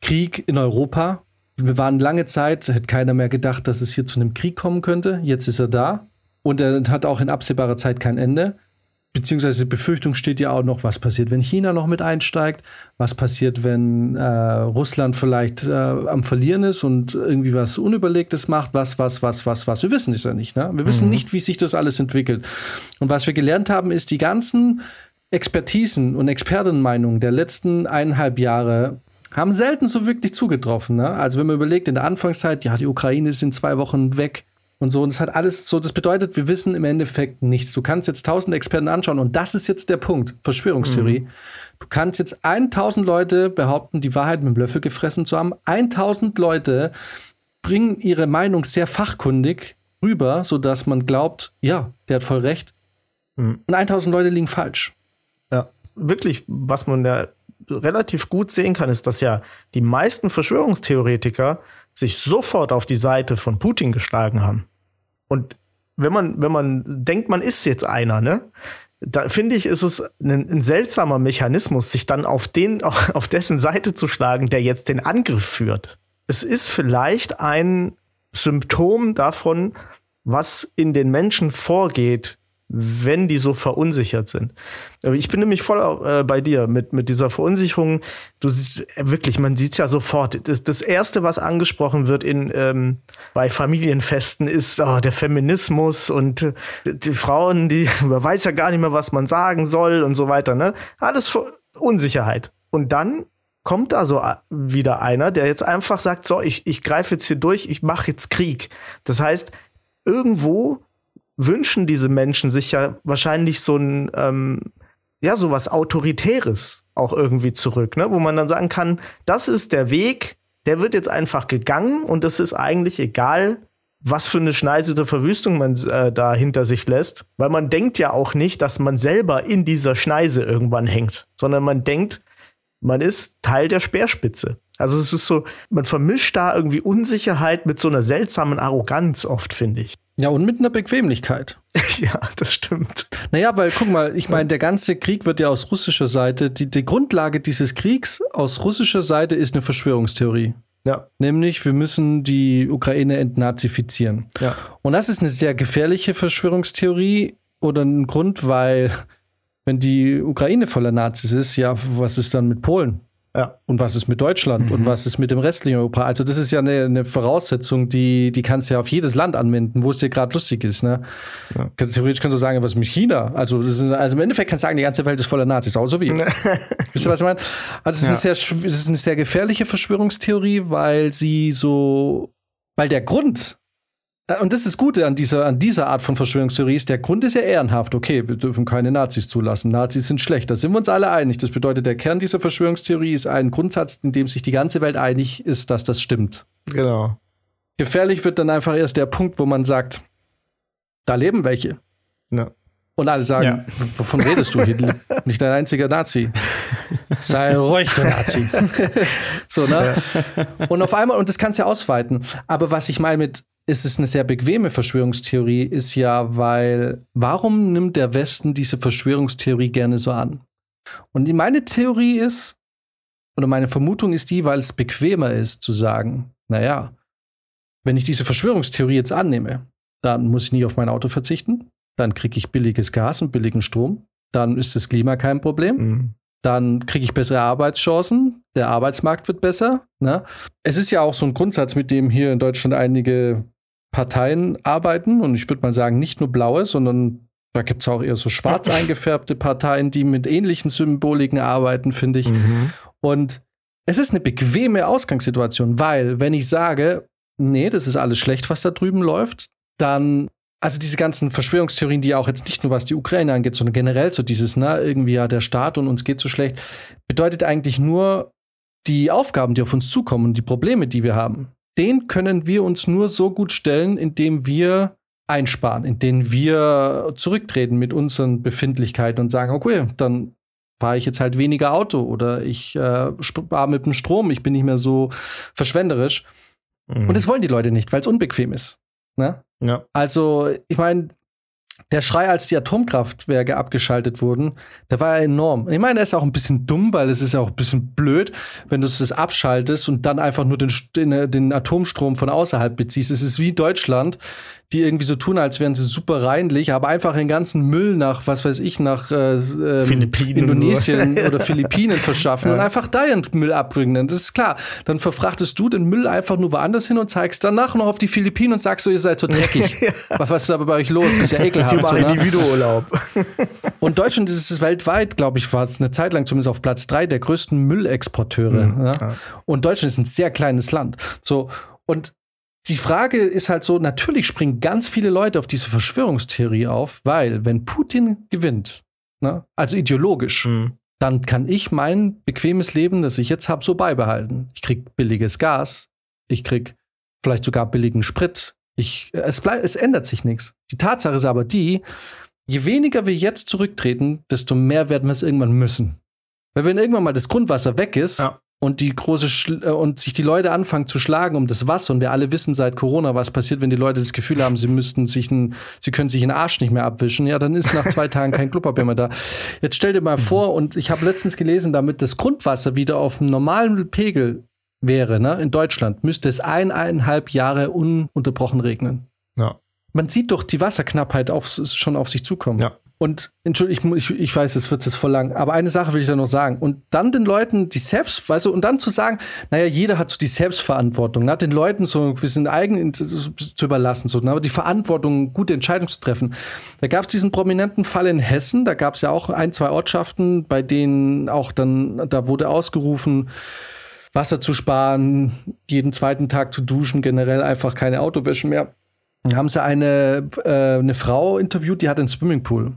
Krieg in Europa. Wir waren lange Zeit, hätte keiner mehr gedacht, dass es hier zu einem Krieg kommen könnte. Jetzt ist er da und er hat auch in absehbarer Zeit kein Ende. Beziehungsweise die Befürchtung steht ja auch noch, was passiert, wenn China noch mit einsteigt, was passiert, wenn äh, Russland vielleicht äh, am Verlieren ist und irgendwie was Unüberlegtes macht, was, was, was, was, was. Wir wissen es ja nicht. Ne? Wir wissen Mhm. nicht, wie sich das alles entwickelt. Und was wir gelernt haben, ist die ganzen Expertisen und Expertenmeinungen der letzten eineinhalb Jahre haben selten so wirklich zugetroffen. Ne? Also wenn man überlegt, in der Anfangszeit, ja, die Ukraine ist in zwei Wochen weg und so. Und das hat alles so, das bedeutet, wir wissen im Endeffekt nichts. Du kannst jetzt tausend Experten anschauen und das ist jetzt der Punkt, Verschwörungstheorie. Du kannst jetzt 1000 Leute behaupten, die Wahrheit mit dem Löffel gefressen zu haben. 1000 Leute bringen ihre Meinung sehr fachkundig rüber, sodass man glaubt, ja, der hat voll recht. Mhm. Und 1000 Leute liegen falsch. Ja, wirklich, was man da relativ gut sehen kann, ist, dass ja die meisten Verschwörungstheoretiker sich sofort auf die Seite von Putin geschlagen haben. Und wenn man, wenn man denkt, man ist jetzt einer, ne? Da finde ich, ist es ein, ein seltsamer Mechanismus, sich dann auf den, auf dessen Seite zu schlagen, der jetzt den Angriff führt. Es ist vielleicht ein Symptom davon, was in den Menschen vorgeht, wenn die so verunsichert sind. Ich bin nämlich voll äh, bei dir mit, mit dieser Verunsicherung. Du siehst äh, wirklich, man sieht es ja sofort. Das, das erste, was angesprochen wird in ähm, bei Familienfesten, ist oh, der Feminismus und äh, die Frauen, die man weiß ja gar nicht mehr, was man sagen soll und so weiter. Ne? Alles Unsicherheit. Und dann kommt da so a- wieder einer, der jetzt einfach sagt: So, ich, ich greife jetzt hier durch, ich mache jetzt Krieg. Das heißt, irgendwo wünschen diese Menschen sich ja wahrscheinlich so ein, ähm, ja, so was Autoritäres auch irgendwie zurück, ne? wo man dann sagen kann, das ist der Weg, der wird jetzt einfach gegangen und es ist eigentlich egal, was für eine schneisende Verwüstung man äh, da hinter sich lässt, weil man denkt ja auch nicht, dass man selber in dieser Schneise irgendwann hängt, sondern man denkt, man ist Teil der Speerspitze. Also es ist so, man vermischt da irgendwie Unsicherheit mit so einer seltsamen Arroganz oft, finde ich. Ja, und mit einer Bequemlichkeit. ja, das stimmt. Naja, weil guck mal, ich meine, der ganze Krieg wird ja aus russischer Seite, die, die Grundlage dieses Kriegs aus russischer Seite ist eine Verschwörungstheorie. Ja. Nämlich, wir müssen die Ukraine entnazifizieren. Ja. Und das ist eine sehr gefährliche Verschwörungstheorie oder ein Grund, weil wenn die Ukraine voller Nazis ist, ja, was ist dann mit Polen? Ja. Und was ist mit Deutschland? Und was ist mit dem restlichen Europa? Also, das ist ja eine, eine Voraussetzung, die, die kannst du ja auf jedes Land anwenden, wo es dir gerade lustig ist. Ne? Ja. Theoretisch kannst du sagen, was ist mit China? Also, ist, also im Endeffekt kannst du sagen, die ganze Welt ist voller Nazis, außer wir. Wisst ihr, was ich meine? Also, es ist, Ja. eine sehr, es ist eine sehr gefährliche Verschwörungstheorie, weil sie so, weil der Grund, und das ist das Gute an dieser, an dieser Art von Verschwörungstheorie, ist, der Grund ist ja ehrenhaft. Okay, wir dürfen keine Nazis zulassen. Nazis sind schlecht. Da sind wir uns alle einig. Das bedeutet, der Kern dieser Verschwörungstheorie ist ein Grundsatz, in dem sich die ganze Welt einig ist, dass das stimmt. Genau. Gefährlich wird dann einfach erst der Punkt, wo man sagt, da leben welche. Ja. Und alle sagen, Ja. "W- wovon redest du? Hier nicht ein einziger Nazi. Sei ruhig, du Nazi. so, ne? Und auf einmal, und das kannst du ja ausweiten. Aber was ich meine mit, ist es eine sehr bequeme Verschwörungstheorie, ist ja, weil, warum nimmt der Westen diese Verschwörungstheorie gerne so an? Und meine Theorie ist, oder meine Vermutung ist die, weil es bequemer ist zu sagen, naja, wenn ich diese Verschwörungstheorie jetzt annehme, dann muss ich nie auf mein Auto verzichten, dann kriege ich billiges Gas und billigen Strom, dann ist das Klima kein Problem, Mhm. dann kriege ich bessere Arbeitschancen, der Arbeitsmarkt wird besser. Ne? Es ist ja auch so ein Grundsatz, mit dem hier in Deutschland einige Parteien arbeiten und ich würde mal sagen, nicht nur blaue, sondern da gibt es auch eher so schwarz eingefärbte Parteien, die mit ähnlichen Symboliken arbeiten, finde ich. Mhm. Und es ist eine bequeme Ausgangssituation, weil wenn ich sage, nee, das ist alles schlecht, was da drüben läuft, dann, also diese ganzen Verschwörungstheorien, die auch jetzt nicht nur was die Ukraine angeht, sondern generell so dieses, ne, irgendwie ja der Staat und uns geht so schlecht, bedeutet eigentlich nur die Aufgaben, die auf uns zukommen und die Probleme, die wir haben. Den können wir uns nur so gut stellen, indem wir einsparen, indem wir zurücktreten mit unseren Befindlichkeiten und sagen, okay, dann fahre ich jetzt halt weniger Auto oder ich äh, spare mit dem Strom, ich bin nicht mehr so verschwenderisch. Mhm. Und das wollen die Leute nicht, weil es unbequem ist. Ne? ja. Also, ich meine, der Schrei, als die Atomkraftwerke abgeschaltet wurden, der war ja enorm. Ich meine, er ist auch ein bisschen dumm, weil es ist ja auch ein bisschen blöd, wenn du das abschaltest und dann einfach nur den, den, den Atomstrom von außerhalb beziehst. Es ist wie Deutschland, die irgendwie so tun, als wären sie super reinlich, aber einfach den ganzen Müll nach, was weiß ich, nach äh, ähm, Indonesien oder Philippinen verschaffen ja. und einfach da ihren Müll abbringen. Das ist klar. Dann verfrachtest du den Müll einfach nur woanders hin und zeigst danach noch auf die Philippinen und sagst so, ihr seid so dreckig. ja. Was ist aber bei euch los? Das ist ja ekelhaft. Die machen ne? Videourlaub. und Deutschland ist es weltweit, glaube ich, war es eine Zeit lang zumindest auf Platz drei der größten Müllexporteure. Mhm. Ja? Und Deutschland ist ein sehr kleines Land. So, und die Frage ist halt so, natürlich springen ganz viele Leute auf diese Verschwörungstheorie auf, weil wenn Putin gewinnt, ne, also ideologisch, mhm. dann kann ich mein bequemes Leben, das ich jetzt habe, so beibehalten. Ich krieg billiges Gas, ich krieg vielleicht sogar billigen Sprit. Ich, es, bleib, es ändert sich nichts. Die Tatsache ist aber die, je weniger wir jetzt zurücktreten, desto mehr werden wir es irgendwann müssen. Weil wenn irgendwann mal das Grundwasser weg ist, ja und die große Schl äh, und sich die Leute anfangen zu schlagen um das Wasser und wir alle wissen seit Corona, was passiert, wenn die Leute das Gefühl haben, sie müssten sich ein, sie können sich den Arsch nicht mehr abwischen, ja, dann ist nach zwei Tagen kein Klopapier mehr da. Jetzt stell dir mal vor, und ich habe letztens gelesen, damit das Grundwasser wieder auf einem normalen Pegel wäre, ne, in Deutschland, müsste es eineinhalb Jahre ununterbrochen regnen. Ja. Man sieht doch die Wasserknappheit auf, schon auf sich zukommen. Ja. Und entschuldigung, ich, ich weiß, es wird jetzt voll lang, aber eine Sache will ich da noch sagen. Und dann den Leuten die Selbst, weißt du, und dann zu sagen, naja, jeder hat so die Selbstverantwortung, ne? den Leuten so ein bisschen eigen zu überlassen, so, ne? die Verantwortung, gute Entscheidungen zu treffen. Da gab es diesen prominenten Fall in Hessen, da gab es ja auch ein, zwei Ortschaften, bei denen auch dann, da wurde ausgerufen, Wasser zu sparen, jeden zweiten Tag zu duschen, generell einfach keine Autowäsche mehr. Da haben sie eine, äh, eine Frau interviewt, die hat einen Swimmingpool.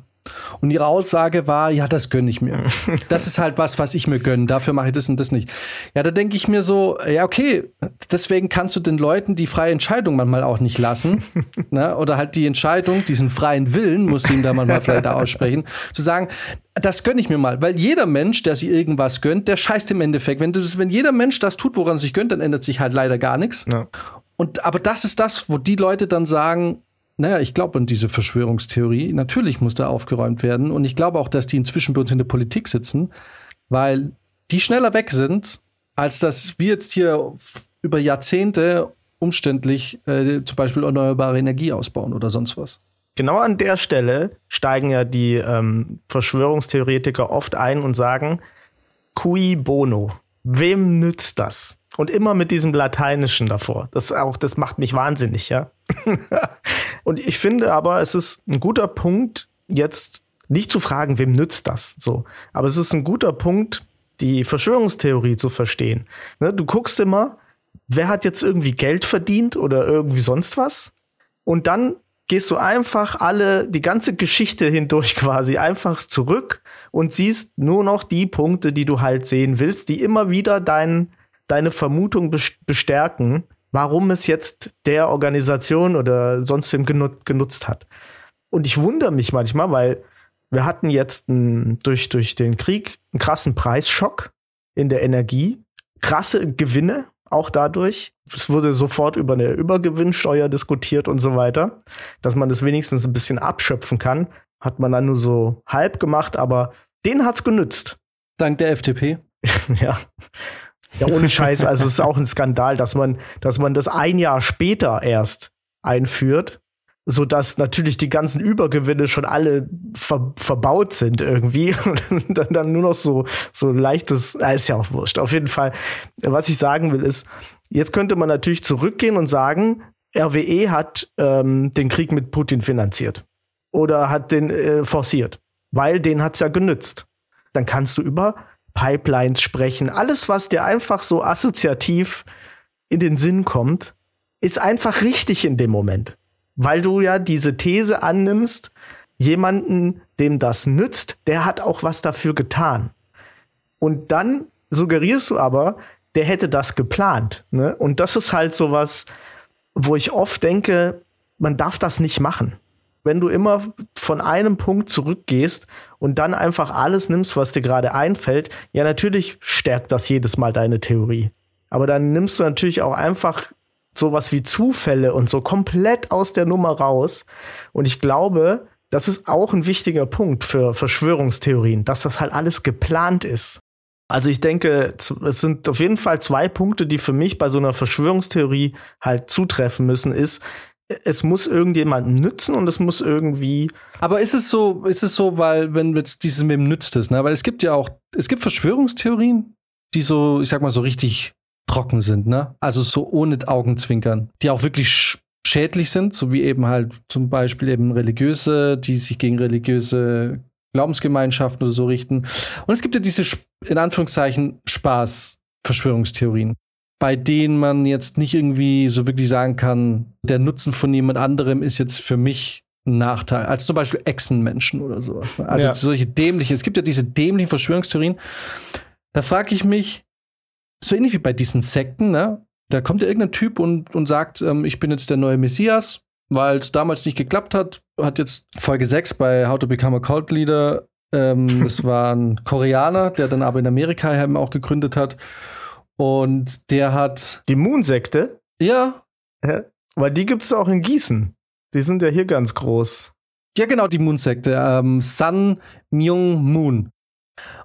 Und ihre Aussage war, ja, das gönne ich mir. Das ist halt was, was ich mir gönne. Dafür mache ich das und das nicht. Ja, da denke ich mir so, ja, okay, deswegen kannst du den Leuten die freie Entscheidung manchmal auch nicht lassen. ne? Oder halt die Entscheidung, diesen freien Willen, muss ihn da manchmal vielleicht aussprechen, zu sagen, das gönne ich mir mal. Weil jeder Mensch, der sich irgendwas gönnt, der scheißt im Endeffekt. Wenn, du, wenn jeder Mensch das tut, woran er sich gönnt, dann ändert sich halt leider gar nichts. Ja. Und aber das ist das, wo die Leute dann sagen, naja, ich glaube an diese Verschwörungstheorie. Natürlich muss da aufgeräumt werden. Und ich glaube auch, dass die inzwischen bei uns in der Politik sitzen, weil die schneller weg sind, als dass wir jetzt hier über Jahrzehnte umständlich äh, zum Beispiel erneuerbare Energie ausbauen oder sonst was. Genau an der Stelle steigen ja die ähm, Verschwörungstheoretiker oft ein und sagen, cui bono. Wem nützt das? Und immer mit diesem Lateinischen davor. Das auch, das macht mich wahnsinnig, ja. und ich finde aber, es ist ein guter Punkt, jetzt nicht zu fragen, wem nützt das, so. Aber es ist ein guter Punkt, die Verschwörungstheorie zu verstehen. Ne, du guckst immer, wer hat jetzt irgendwie Geld verdient oder irgendwie sonst was? Und dann gehst du einfach alle, die ganze Geschichte hindurch quasi einfach zurück und siehst nur noch die Punkte, die du halt sehen willst, die immer wieder dein, deine Vermutung bestärken, warum es jetzt der Organisation oder sonst wem genutzt hat. Und ich wundere mich manchmal, weil wir hatten jetzt ein, durch, durch den Krieg einen krassen Preisschock in der Energie, krasse Gewinne auch dadurch. Es wurde sofort über eine Übergewinnsteuer diskutiert und so weiter, dass man das wenigstens ein bisschen abschöpfen kann. Hat man dann nur so halb gemacht, aber den hat's genützt. Dank der FDP. ja. Ja, ohne Scheiß. Also es ist auch ein Skandal, dass man, dass man das ein Jahr später erst einführt so dass natürlich die ganzen Übergewinne schon alle ver verbaut sind irgendwie und dann, dann nur noch so so leichtes, äh, ist ja auch wurscht. Auf jeden Fall, was ich sagen will ist, jetzt könnte man natürlich zurückgehen und sagen, RWE hat ähm, den Krieg mit Putin finanziert oder hat den äh, forciert, weil den hat's ja genützt. Dann kannst du über Pipelines sprechen, alles was dir einfach so assoziativ in den Sinn kommt, ist einfach richtig in dem Moment weil du ja diese These annimmst, jemanden, dem das nützt, der hat auch was dafür getan. Und dann suggerierst du aber, der hätte das geplant. Ne? Und das ist halt so was, wo ich oft denke, man darf das nicht machen. Wenn du immer von einem Punkt zurückgehst und dann einfach alles nimmst, was dir gerade einfällt, ja, natürlich stärkt das jedes Mal deine Theorie. Aber dann nimmst du natürlich auch einfach sowas wie Zufälle und so komplett aus der Nummer raus. Und ich glaube, Das ist auch ein wichtiger Punkt für Verschwörungstheorien, dass das halt alles geplant ist. Also ich denke, es sind auf jeden Fall zwei Punkte, die für mich bei so einer Verschwörungstheorie halt zutreffen müssen, ist, es muss irgendjemandem nützen und es muss irgendwie. Aber ist es so, ist es so, weil, wenn jetzt dieses mit dem nützt es, ne? Weil es gibt ja auch, es gibt Verschwörungstheorien, die so, ich sag mal, so richtig trocken sind, ne? Also so ohne Augenzwinkern, die auch wirklich schädlich sind, so wie eben halt zum Beispiel eben religiöse, die sich gegen religiöse Glaubensgemeinschaften oder so richten. Und es gibt ja diese, in Anführungszeichen, Spaß-Verschwörungstheorien, bei denen man jetzt nicht irgendwie so wirklich sagen kann, der Nutzen von jemand anderem ist jetzt für mich ein Nachteil. Also zum Beispiel Echsenmenschen oder sowas. Ne? Also ja. solche dämliche, es gibt ja diese dämlichen Verschwörungstheorien. Da frage ich mich, so ähnlich wie bei diesen Sekten, ne? Da kommt ja irgendein Typ und, und sagt, ähm, ich bin jetzt der neue Messias weil es damals nicht geklappt hat, hat jetzt Folge 6 bei How to Become a Cult Leader. Ähm, das war ein Koreaner, der dann aber in Amerika eben auch gegründet hat. Und der hat. Die Moon-Sekte? Ja. ja. Weil die gibt es auch in Gießen. Die sind ja hier ganz groß. Ja, genau, die Moon-Sekte. Ähm, Sun Myung Moon.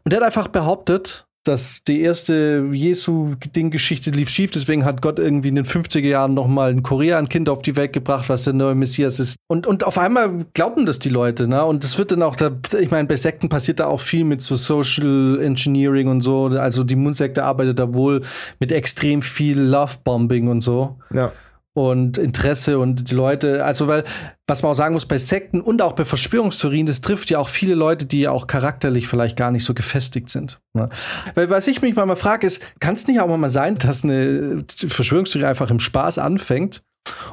Und der hat einfach behauptet, dass die erste Jesu-Ding-Geschichte lief schief, deswegen hat Gott irgendwie in den 50er Jahren nochmal in Korea ein Kind auf die Welt gebracht, was der neue Messias ist. Und, und auf einmal glauben das die Leute, ne? Und das wird dann auch, da, ich meine, bei Sekten passiert da auch viel mit so Social Engineering und so. Also die Moon-Sekte arbeitet da wohl mit extrem viel Love-Bombing und so. Ja und Interesse und die Leute, also weil, was man auch sagen muss, bei Sekten und auch bei Verschwörungstheorien, das trifft ja auch viele Leute, die ja auch charakterlich vielleicht gar nicht so gefestigt sind. Ne? Weil was ich mich mal frage, ist, kann es nicht auch mal sein, dass eine Verschwörungstheorie einfach im Spaß anfängt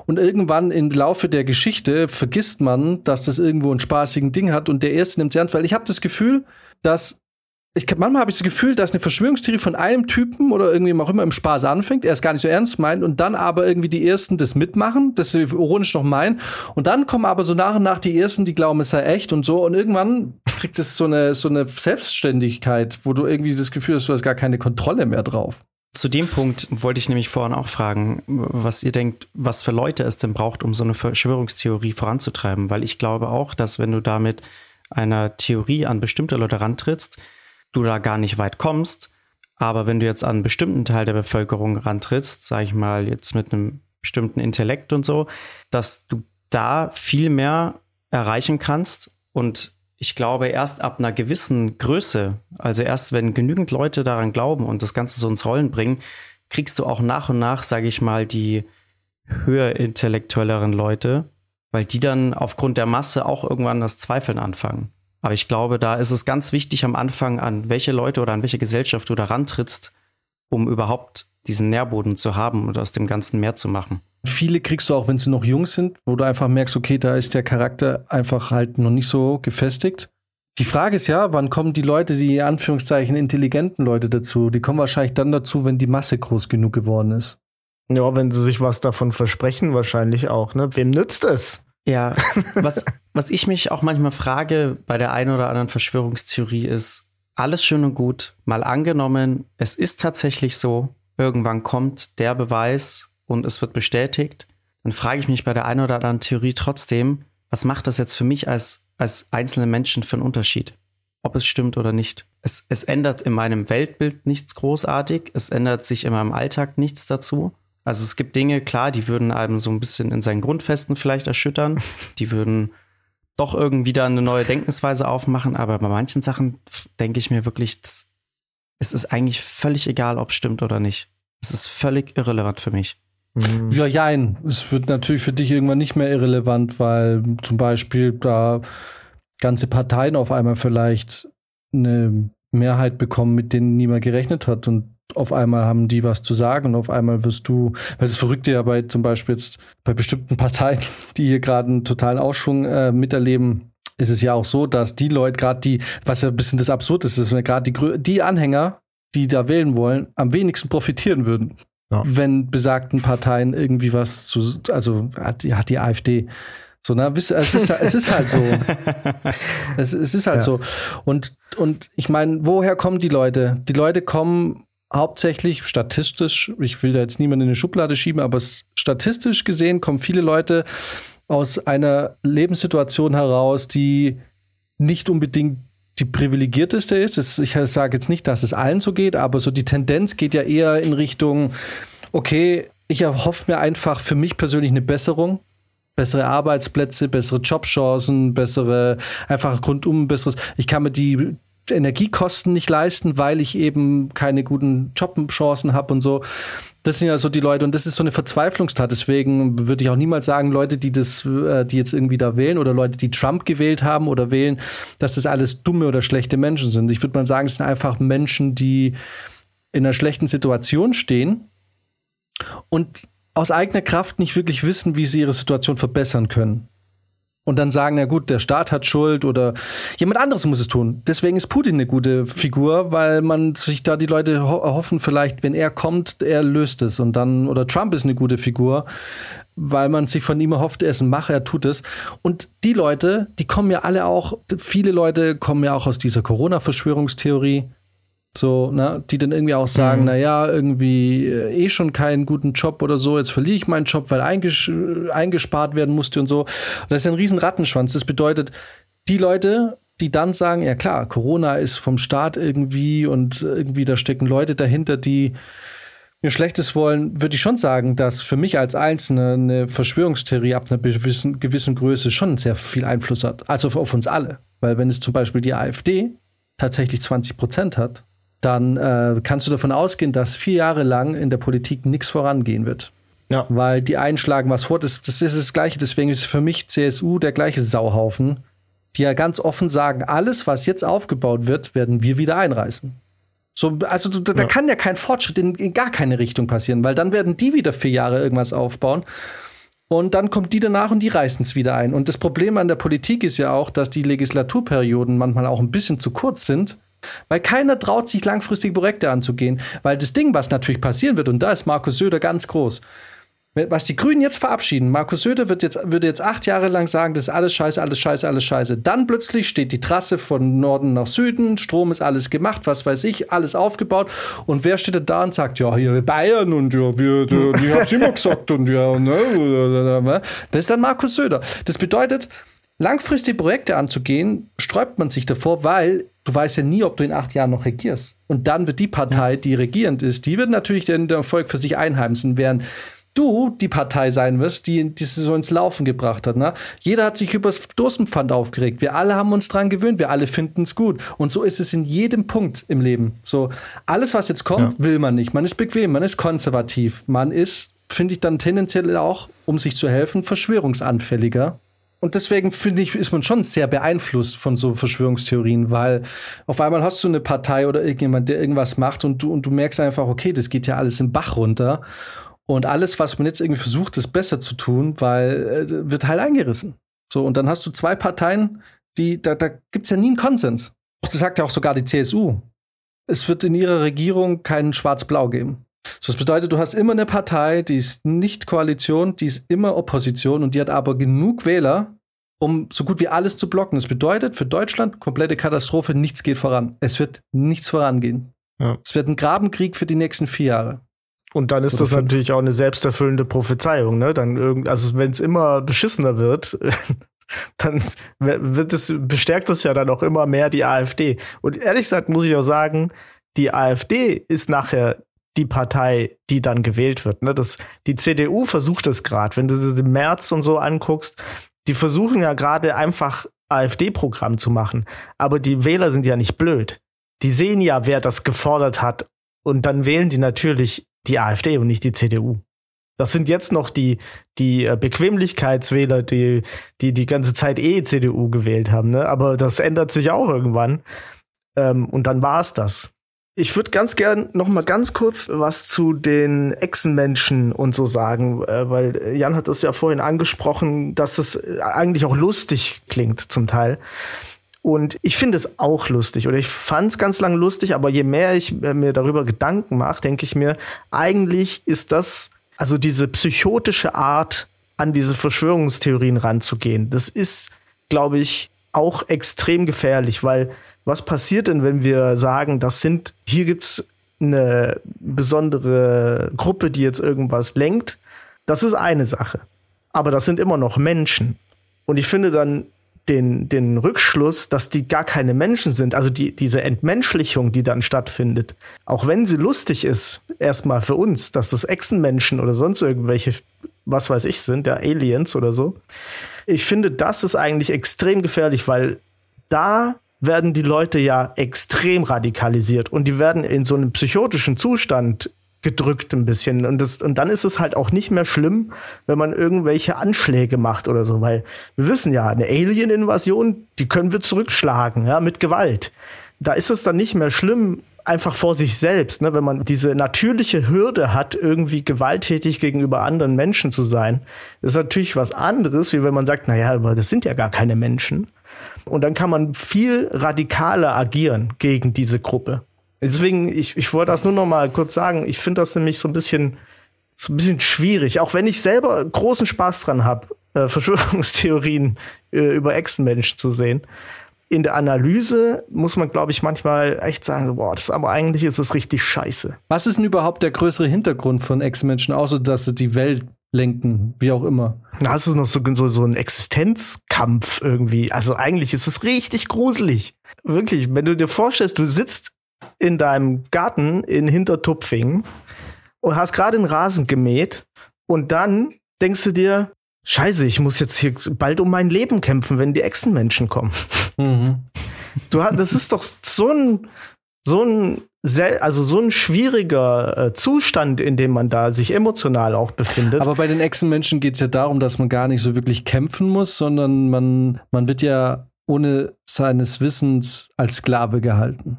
und irgendwann im Laufe der Geschichte vergisst man, dass das irgendwo einen spaßigen Ding hat und der erste nimmt es ernst, weil ich habe das Gefühl, dass ich, manchmal habe ich das Gefühl, dass eine Verschwörungstheorie von einem Typen oder irgendwie auch immer im Spaß anfängt, er es gar nicht so ernst meint und dann aber irgendwie die ersten das mitmachen, das ironisch noch meinen. Und dann kommen aber so nach und nach die ersten, die glauben, es sei echt und so. Und irgendwann kriegt es so eine so eine Selbstständigkeit, wo du irgendwie das Gefühl hast, du hast gar keine Kontrolle mehr drauf. Zu dem Punkt wollte ich nämlich vorhin auch fragen, was ihr denkt, was für Leute es denn braucht, um so eine Verschwörungstheorie voranzutreiben, weil ich glaube auch, dass wenn du damit einer Theorie an bestimmte Leute rantrittst, du da gar nicht weit kommst. Aber wenn du jetzt an einen bestimmten Teil der Bevölkerung rantrittst, sag ich mal jetzt mit einem bestimmten Intellekt und so, dass du da viel mehr erreichen kannst. Und ich glaube, erst ab einer gewissen Größe, also erst wenn genügend Leute daran glauben und das Ganze so ins Rollen bringen, kriegst du auch nach und nach, sage ich mal, die höher intellektuelleren Leute, weil die dann aufgrund der Masse auch irgendwann das Zweifeln anfangen. Aber ich glaube, da ist es ganz wichtig am Anfang, an welche Leute oder an welche Gesellschaft du da rantrittst, um überhaupt diesen Nährboden zu haben und aus dem Ganzen mehr zu machen. Viele kriegst du auch, wenn sie noch jung sind, wo du einfach merkst, okay, da ist der Charakter einfach halt noch nicht so gefestigt. Die Frage ist ja, wann kommen die Leute, die in Anführungszeichen intelligenten Leute dazu? Die kommen wahrscheinlich dann dazu, wenn die Masse groß genug geworden ist. Ja, wenn sie sich was davon versprechen, wahrscheinlich auch. Ne? Wem nützt es? Ja, was, was ich mich auch manchmal frage bei der einen oder anderen Verschwörungstheorie ist, alles schön und gut, mal angenommen, es ist tatsächlich so, irgendwann kommt der Beweis und es wird bestätigt, dann frage ich mich bei der einen oder anderen Theorie trotzdem, was macht das jetzt für mich als, als einzelne Menschen für einen Unterschied? Ob es stimmt oder nicht. Es, es ändert in meinem Weltbild nichts großartig, es ändert sich in meinem Alltag nichts dazu. Also es gibt Dinge, klar, die würden einem so ein bisschen in seinen Grundfesten vielleicht erschüttern. Die würden doch irgendwie da eine neue Denkensweise aufmachen. Aber bei manchen Sachen denke ich mir wirklich, das, es ist eigentlich völlig egal, ob es stimmt oder nicht. Es ist völlig irrelevant für mich. Mhm. Ja, jein. Es wird natürlich für dich irgendwann nicht mehr irrelevant, weil zum Beispiel da ganze Parteien auf einmal vielleicht eine Mehrheit bekommen, mit denen niemand gerechnet hat. Und auf einmal haben die was zu sagen und auf einmal wirst du, weil das Verrückte ja bei zum Beispiel jetzt bei bestimmten Parteien, die hier gerade einen totalen Ausschwung äh, miterleben, ist es ja auch so, dass die Leute, gerade die, was ja ein bisschen das Absurd ist, ist, gerade die, die Anhänger, die da wählen wollen, am wenigsten profitieren würden. Ja. Wenn besagten Parteien irgendwie was zu, also hat, hat die AfD so, na, es ist, es ist halt so. es, es ist halt ja. so. Und, und ich meine, woher kommen die Leute? Die Leute kommen hauptsächlich statistisch, ich will da jetzt niemanden in eine Schublade schieben, aber statistisch gesehen kommen viele Leute aus einer Lebenssituation heraus, die nicht unbedingt die privilegierteste ist. Ich sage jetzt nicht, dass es allen so geht, aber so die Tendenz geht ja eher in Richtung, okay, ich erhoffe mir einfach für mich persönlich eine Besserung. Bessere Arbeitsplätze, bessere Jobchancen, bessere, einfach rundum besseres. Ich kann mir die Energiekosten nicht leisten, weil ich eben keine guten Jobchancen habe und so. Das sind ja so die Leute und das ist so eine Verzweiflungstat. Deswegen würde ich auch niemals sagen, Leute, die das, äh, die jetzt irgendwie da wählen oder Leute, die Trump gewählt haben oder wählen, dass das alles dumme oder schlechte Menschen sind. Ich würde mal sagen, es sind einfach Menschen, die in einer schlechten Situation stehen und aus eigener Kraft nicht wirklich wissen, wie sie ihre Situation verbessern können und dann sagen, na gut, der Staat hat Schuld oder jemand anderes muss es tun. Deswegen ist Putin eine gute Figur, weil man sich da die Leute ho hoffen, vielleicht, wenn er kommt, er löst es und dann, oder Trump ist eine gute Figur, weil man sich von ihm erhofft, er ist ein Macher, er tut es. Und die Leute, die kommen ja alle auch, viele Leute kommen ja auch aus dieser Corona-Verschwörungstheorie so, ne, die dann irgendwie auch sagen, mhm. na ja, irgendwie äh, eh schon keinen guten Job oder so, jetzt verliere ich meinen Job, weil einges eingespart werden musste und so. Und das ist ein riesen Rattenschwanz. Das bedeutet, die Leute, die dann sagen, ja klar, Corona ist vom Staat irgendwie und irgendwie da stecken Leute dahinter, die mir Schlechtes wollen, würde ich schon sagen, dass für mich als Einzelne eine Verschwörungstheorie ab einer gewissen, gewissen Größe schon sehr viel Einfluss hat. Also auf uns alle. Weil wenn es zum Beispiel die AfD tatsächlich 20 Prozent hat, dann äh, kannst du davon ausgehen, dass vier Jahre lang in der Politik nichts vorangehen wird. Ja. Weil die einschlagen was vor. Das, das ist das Gleiche. Deswegen ist für mich CSU der gleiche Sauhaufen, die ja ganz offen sagen, alles, was jetzt aufgebaut wird, werden wir wieder einreißen. So, also da, ja. kann ja kein Fortschritt in, in, gar keine Richtung passieren, weil dann werden die wieder vier Jahre irgendwas aufbauen. Und dann kommt die danach und die reißen es wieder ein. Und das Problem an der Politik ist ja auch, dass die Legislaturperioden manchmal auch ein bisschen zu kurz sind weil keiner traut sich langfristige Projekte anzugehen. Weil das Ding, was natürlich passieren wird, und da ist Markus Söder ganz groß, was die Grünen jetzt verabschieden, Markus Söder wird jetzt, würde jetzt acht Jahre lang sagen, das ist alles scheiße, alles scheiße, alles scheiße. Dann plötzlich steht die Trasse von Norden nach Süden, Strom ist alles gemacht, was weiß ich, alles aufgebaut. Und wer steht da und sagt, ja, hier Bayern und ja, wir, die, die haben immer gesagt und ja, ne? Das ist dann Markus Söder. Das bedeutet, langfristige Projekte anzugehen, sträubt man sich davor, weil du weißt ja nie, ob du in acht Jahren noch regierst. Und dann wird die Partei, die regierend ist, die wird natürlich den Erfolg für sich einheimsen, während du die Partei sein wirst, die diese so ins Laufen gebracht hat. Ne? Jeder hat sich über das Dosenpfand aufgeregt. Wir alle haben uns dran gewöhnt. Wir alle finden es gut. Und so ist es in jedem Punkt im Leben. So alles, was jetzt kommt, ja. will man nicht. Man ist bequem, man ist konservativ, man ist, finde ich, dann tendenziell auch, um sich zu helfen, verschwörungsanfälliger. Und deswegen finde ich, ist man schon sehr beeinflusst von so Verschwörungstheorien, weil auf einmal hast du eine Partei oder irgendjemand, der irgendwas macht und du, und du merkst einfach, okay, das geht ja alles im Bach runter. Und alles, was man jetzt irgendwie versucht, ist besser zu tun, weil äh, wird halt eingerissen. So, und dann hast du zwei Parteien, die, da, da gibt es ja nie einen Konsens. Das sagt ja auch sogar die CSU. Es wird in ihrer Regierung keinen Schwarz-Blau geben. So, das bedeutet, du hast immer eine Partei, die ist nicht Koalition, die ist immer Opposition und die hat aber genug Wähler, um so gut wie alles zu blocken. Das bedeutet für Deutschland komplette Katastrophe, nichts geht voran. Es wird nichts vorangehen. Ja. Es wird ein Grabenkrieg für die nächsten vier Jahre. Und dann ist Oder das fünf. natürlich auch eine selbsterfüllende Prophezeiung, ne? Dann irgend, also wenn es immer beschissener wird, dann wird es, bestärkt es ja dann auch immer mehr die AfD. Und ehrlich gesagt muss ich auch sagen, die AfD ist nachher die Partei, die dann gewählt wird. Ne? Das, die CDU versucht es gerade. Wenn du sie im März und so anguckst, die versuchen ja gerade einfach AfD-Programm zu machen. Aber die Wähler sind ja nicht blöd. Die sehen ja, wer das gefordert hat. Und dann wählen die natürlich die AfD und nicht die CDU. Das sind jetzt noch die, die äh, Bequemlichkeitswähler, die, die die ganze Zeit eh CDU gewählt haben. Ne? Aber das ändert sich auch irgendwann. Ähm, und dann war es das. Ich würde ganz gern noch mal ganz kurz was zu den Echsenmenschen und so sagen, äh, weil Jan hat es ja vorhin angesprochen, dass es eigentlich auch lustig klingt zum Teil. Und ich finde es auch lustig oder ich fand es ganz lange lustig, aber je mehr ich äh, mir darüber Gedanken mache, denke ich mir, eigentlich ist das, also diese psychotische Art, an diese Verschwörungstheorien ranzugehen, das ist, glaube ich, auch extrem gefährlich, weil was passiert denn, wenn wir sagen, das sind, hier gibt's eine besondere Gruppe, die jetzt irgendwas lenkt? Das ist eine Sache. aber das sind immer noch Menschen. Und ich finde dann den, den Rückschluss, dass die gar keine Menschen sind, also die, diese Entmenschlichung, die dann stattfindet, auch wenn sie lustig ist, erstmal für uns, dass das Echsenmenschen oder sonst irgendwelche, was weiß ich, sind, ja, Aliens oder so. Ich finde, das ist eigentlich extrem gefährlich, weil da werden die Leute ja extrem radikalisiert und die werden in so einem psychotischen Zustand gedrückt ein bisschen. Und, das, und dann ist es halt auch nicht mehr schlimm, wenn man irgendwelche Anschläge macht oder so, weil wir wissen ja, eine Alien-Invasion, die können wir zurückschlagen, ja, mit Gewalt. Da ist es dann nicht mehr schlimm, einfach vor sich selbst, ne, wenn man diese natürliche Hürde hat, irgendwie gewalttätig gegenüber anderen Menschen zu sein. Ist natürlich was anderes, wie wenn man sagt, naja, aber das sind ja gar keine Menschen. Und dann kann man viel radikaler agieren gegen diese Gruppe. Deswegen, ich, ich wollte das nur noch mal kurz sagen. Ich finde das nämlich so ein bisschen, so ein bisschen schwierig. Auch wenn ich selber großen Spaß dran habe, äh, Verschwörungstheorien äh, über Echsenmenschen zu sehen. In der Analyse muss man, glaube ich, manchmal echt sagen, boah, das aber eigentlich ist es richtig scheiße. Was ist denn überhaupt der größere Hintergrund von Echsenmenschen, außer dass sie die Welt lenken, wie auch immer. Das ist noch so, so, so ein Existenzkampf irgendwie. Also eigentlich ist es richtig gruselig. Wirklich, wenn du dir vorstellst, du sitzt in deinem Garten in Hintertupfing und hast gerade den Rasen gemäht und dann denkst du dir, Scheiße, ich muss jetzt hier bald um mein Leben kämpfen, wenn die Echsenmenschen kommen. Mhm. Du, das ist doch so ein, so ein, also so ein schwieriger äh, Zustand, in dem man da sich emotional auch befindet. Aber bei den Echsenmenschen geht es ja darum, dass man gar nicht so wirklich kämpfen muss, sondern man, man wird ja ohne seines Wissens als Sklave gehalten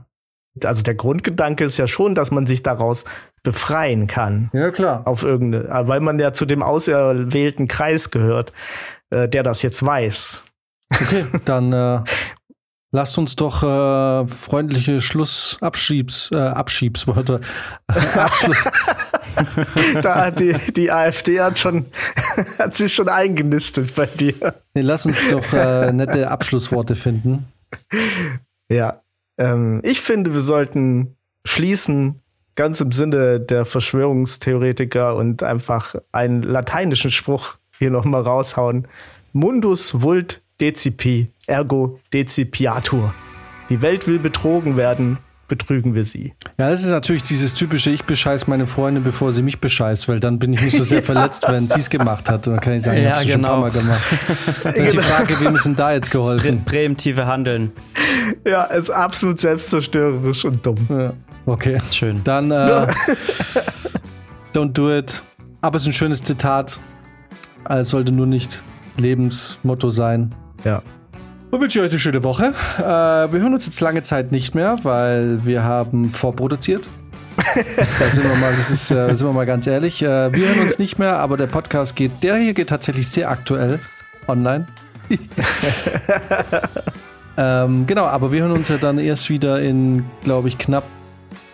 also der Grundgedanke ist ja schon, dass man sich daraus befreien kann. Ja, klar. Auf irgendeine, weil man ja zu dem auserwählten Kreis gehört, äh, der das jetzt weiß. Okay, dann äh, lasst uns doch äh, freundliche Schlussabschiebs, äh, Abschiebsworte, äh, Abschluss. da hat die, die AfD hat schon, hat sich schon eingenistet bei dir. Nee, lass uns doch äh, nette Abschlussworte finden. Ja, ähm, ich finde, wir sollten schließen, ganz im Sinne der Verschwörungstheoretiker und einfach einen lateinischen Spruch hier nochmal raushauen. Mundus vult decipi, ergo decipiatur. Die Welt will betrogen werden, betrügen wir sie. Ja, das ist natürlich dieses typische, ich bescheiß meine Freundin, bevor sie mich bescheißt, weil dann bin ich nicht so sehr verletzt, wenn sie es gemacht hat. Und dann kann ich sagen, ja, ich genau. schon ein paar genau. Mal gemacht. Dann ist die. Frage, wem ist denn da jetzt geholfen? Prä präemptive Handeln. Ja, ist absolut selbstzerstörerisch und dumm. Ja. Okay. Schön. Dann äh, don't do it. Aber es ist ein schönes Zitat. Es sollte nur nicht Lebensmotto sein. Ja. Und wünsche ich euch eine schöne Woche. Äh, wir hören uns jetzt lange Zeit nicht mehr, weil wir haben vorproduziert. da sind wir mal, das ist, äh, sind wir mal ganz ehrlich. Äh, wir hören uns nicht mehr, aber der Podcast geht, der hier geht tatsächlich sehr aktuell online. Ähm, genau, aber wir hören uns ja dann erst wieder in, glaube ich, knapp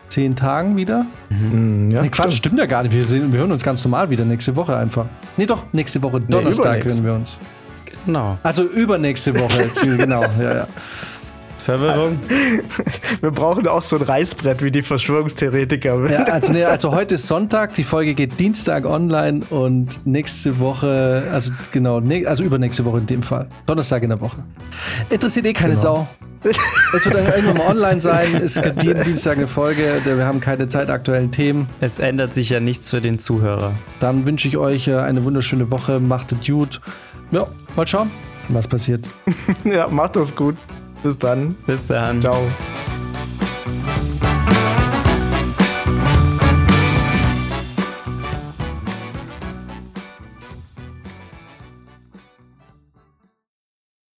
zehn Tagen wieder. Mhm. Ja, nee, Quatsch, stimmt. stimmt ja gar nicht. Wir, sehen, wir hören uns ganz normal wieder nächste Woche einfach. Nee, doch, nächste Woche Donnerstag nee, hören wir uns. Genau. Also übernächste Woche. genau, ja, ja. Verwirrung. Wir brauchen auch so ein Reißbrett wie die Verschwörungstheoretiker. Ja, also, nee, also heute ist Sonntag, die Folge geht Dienstag online und nächste Woche, also genau, ne, also übernächste Woche in dem Fall. Donnerstag in der Woche. Interessiert eh keine genau. Sau. Es wird dann irgendwann mal online sein. Es gibt jeden Dienstag eine Folge. Wir haben keine zeitaktuellen Themen. Es ändert sich ja nichts für den Zuhörer. Dann wünsche ich euch äh, eine wunderschöne Woche. Macht es gut. Ja, mal schauen, was passiert. ja, macht das gut. Bis dann. Bis dann. Ciao.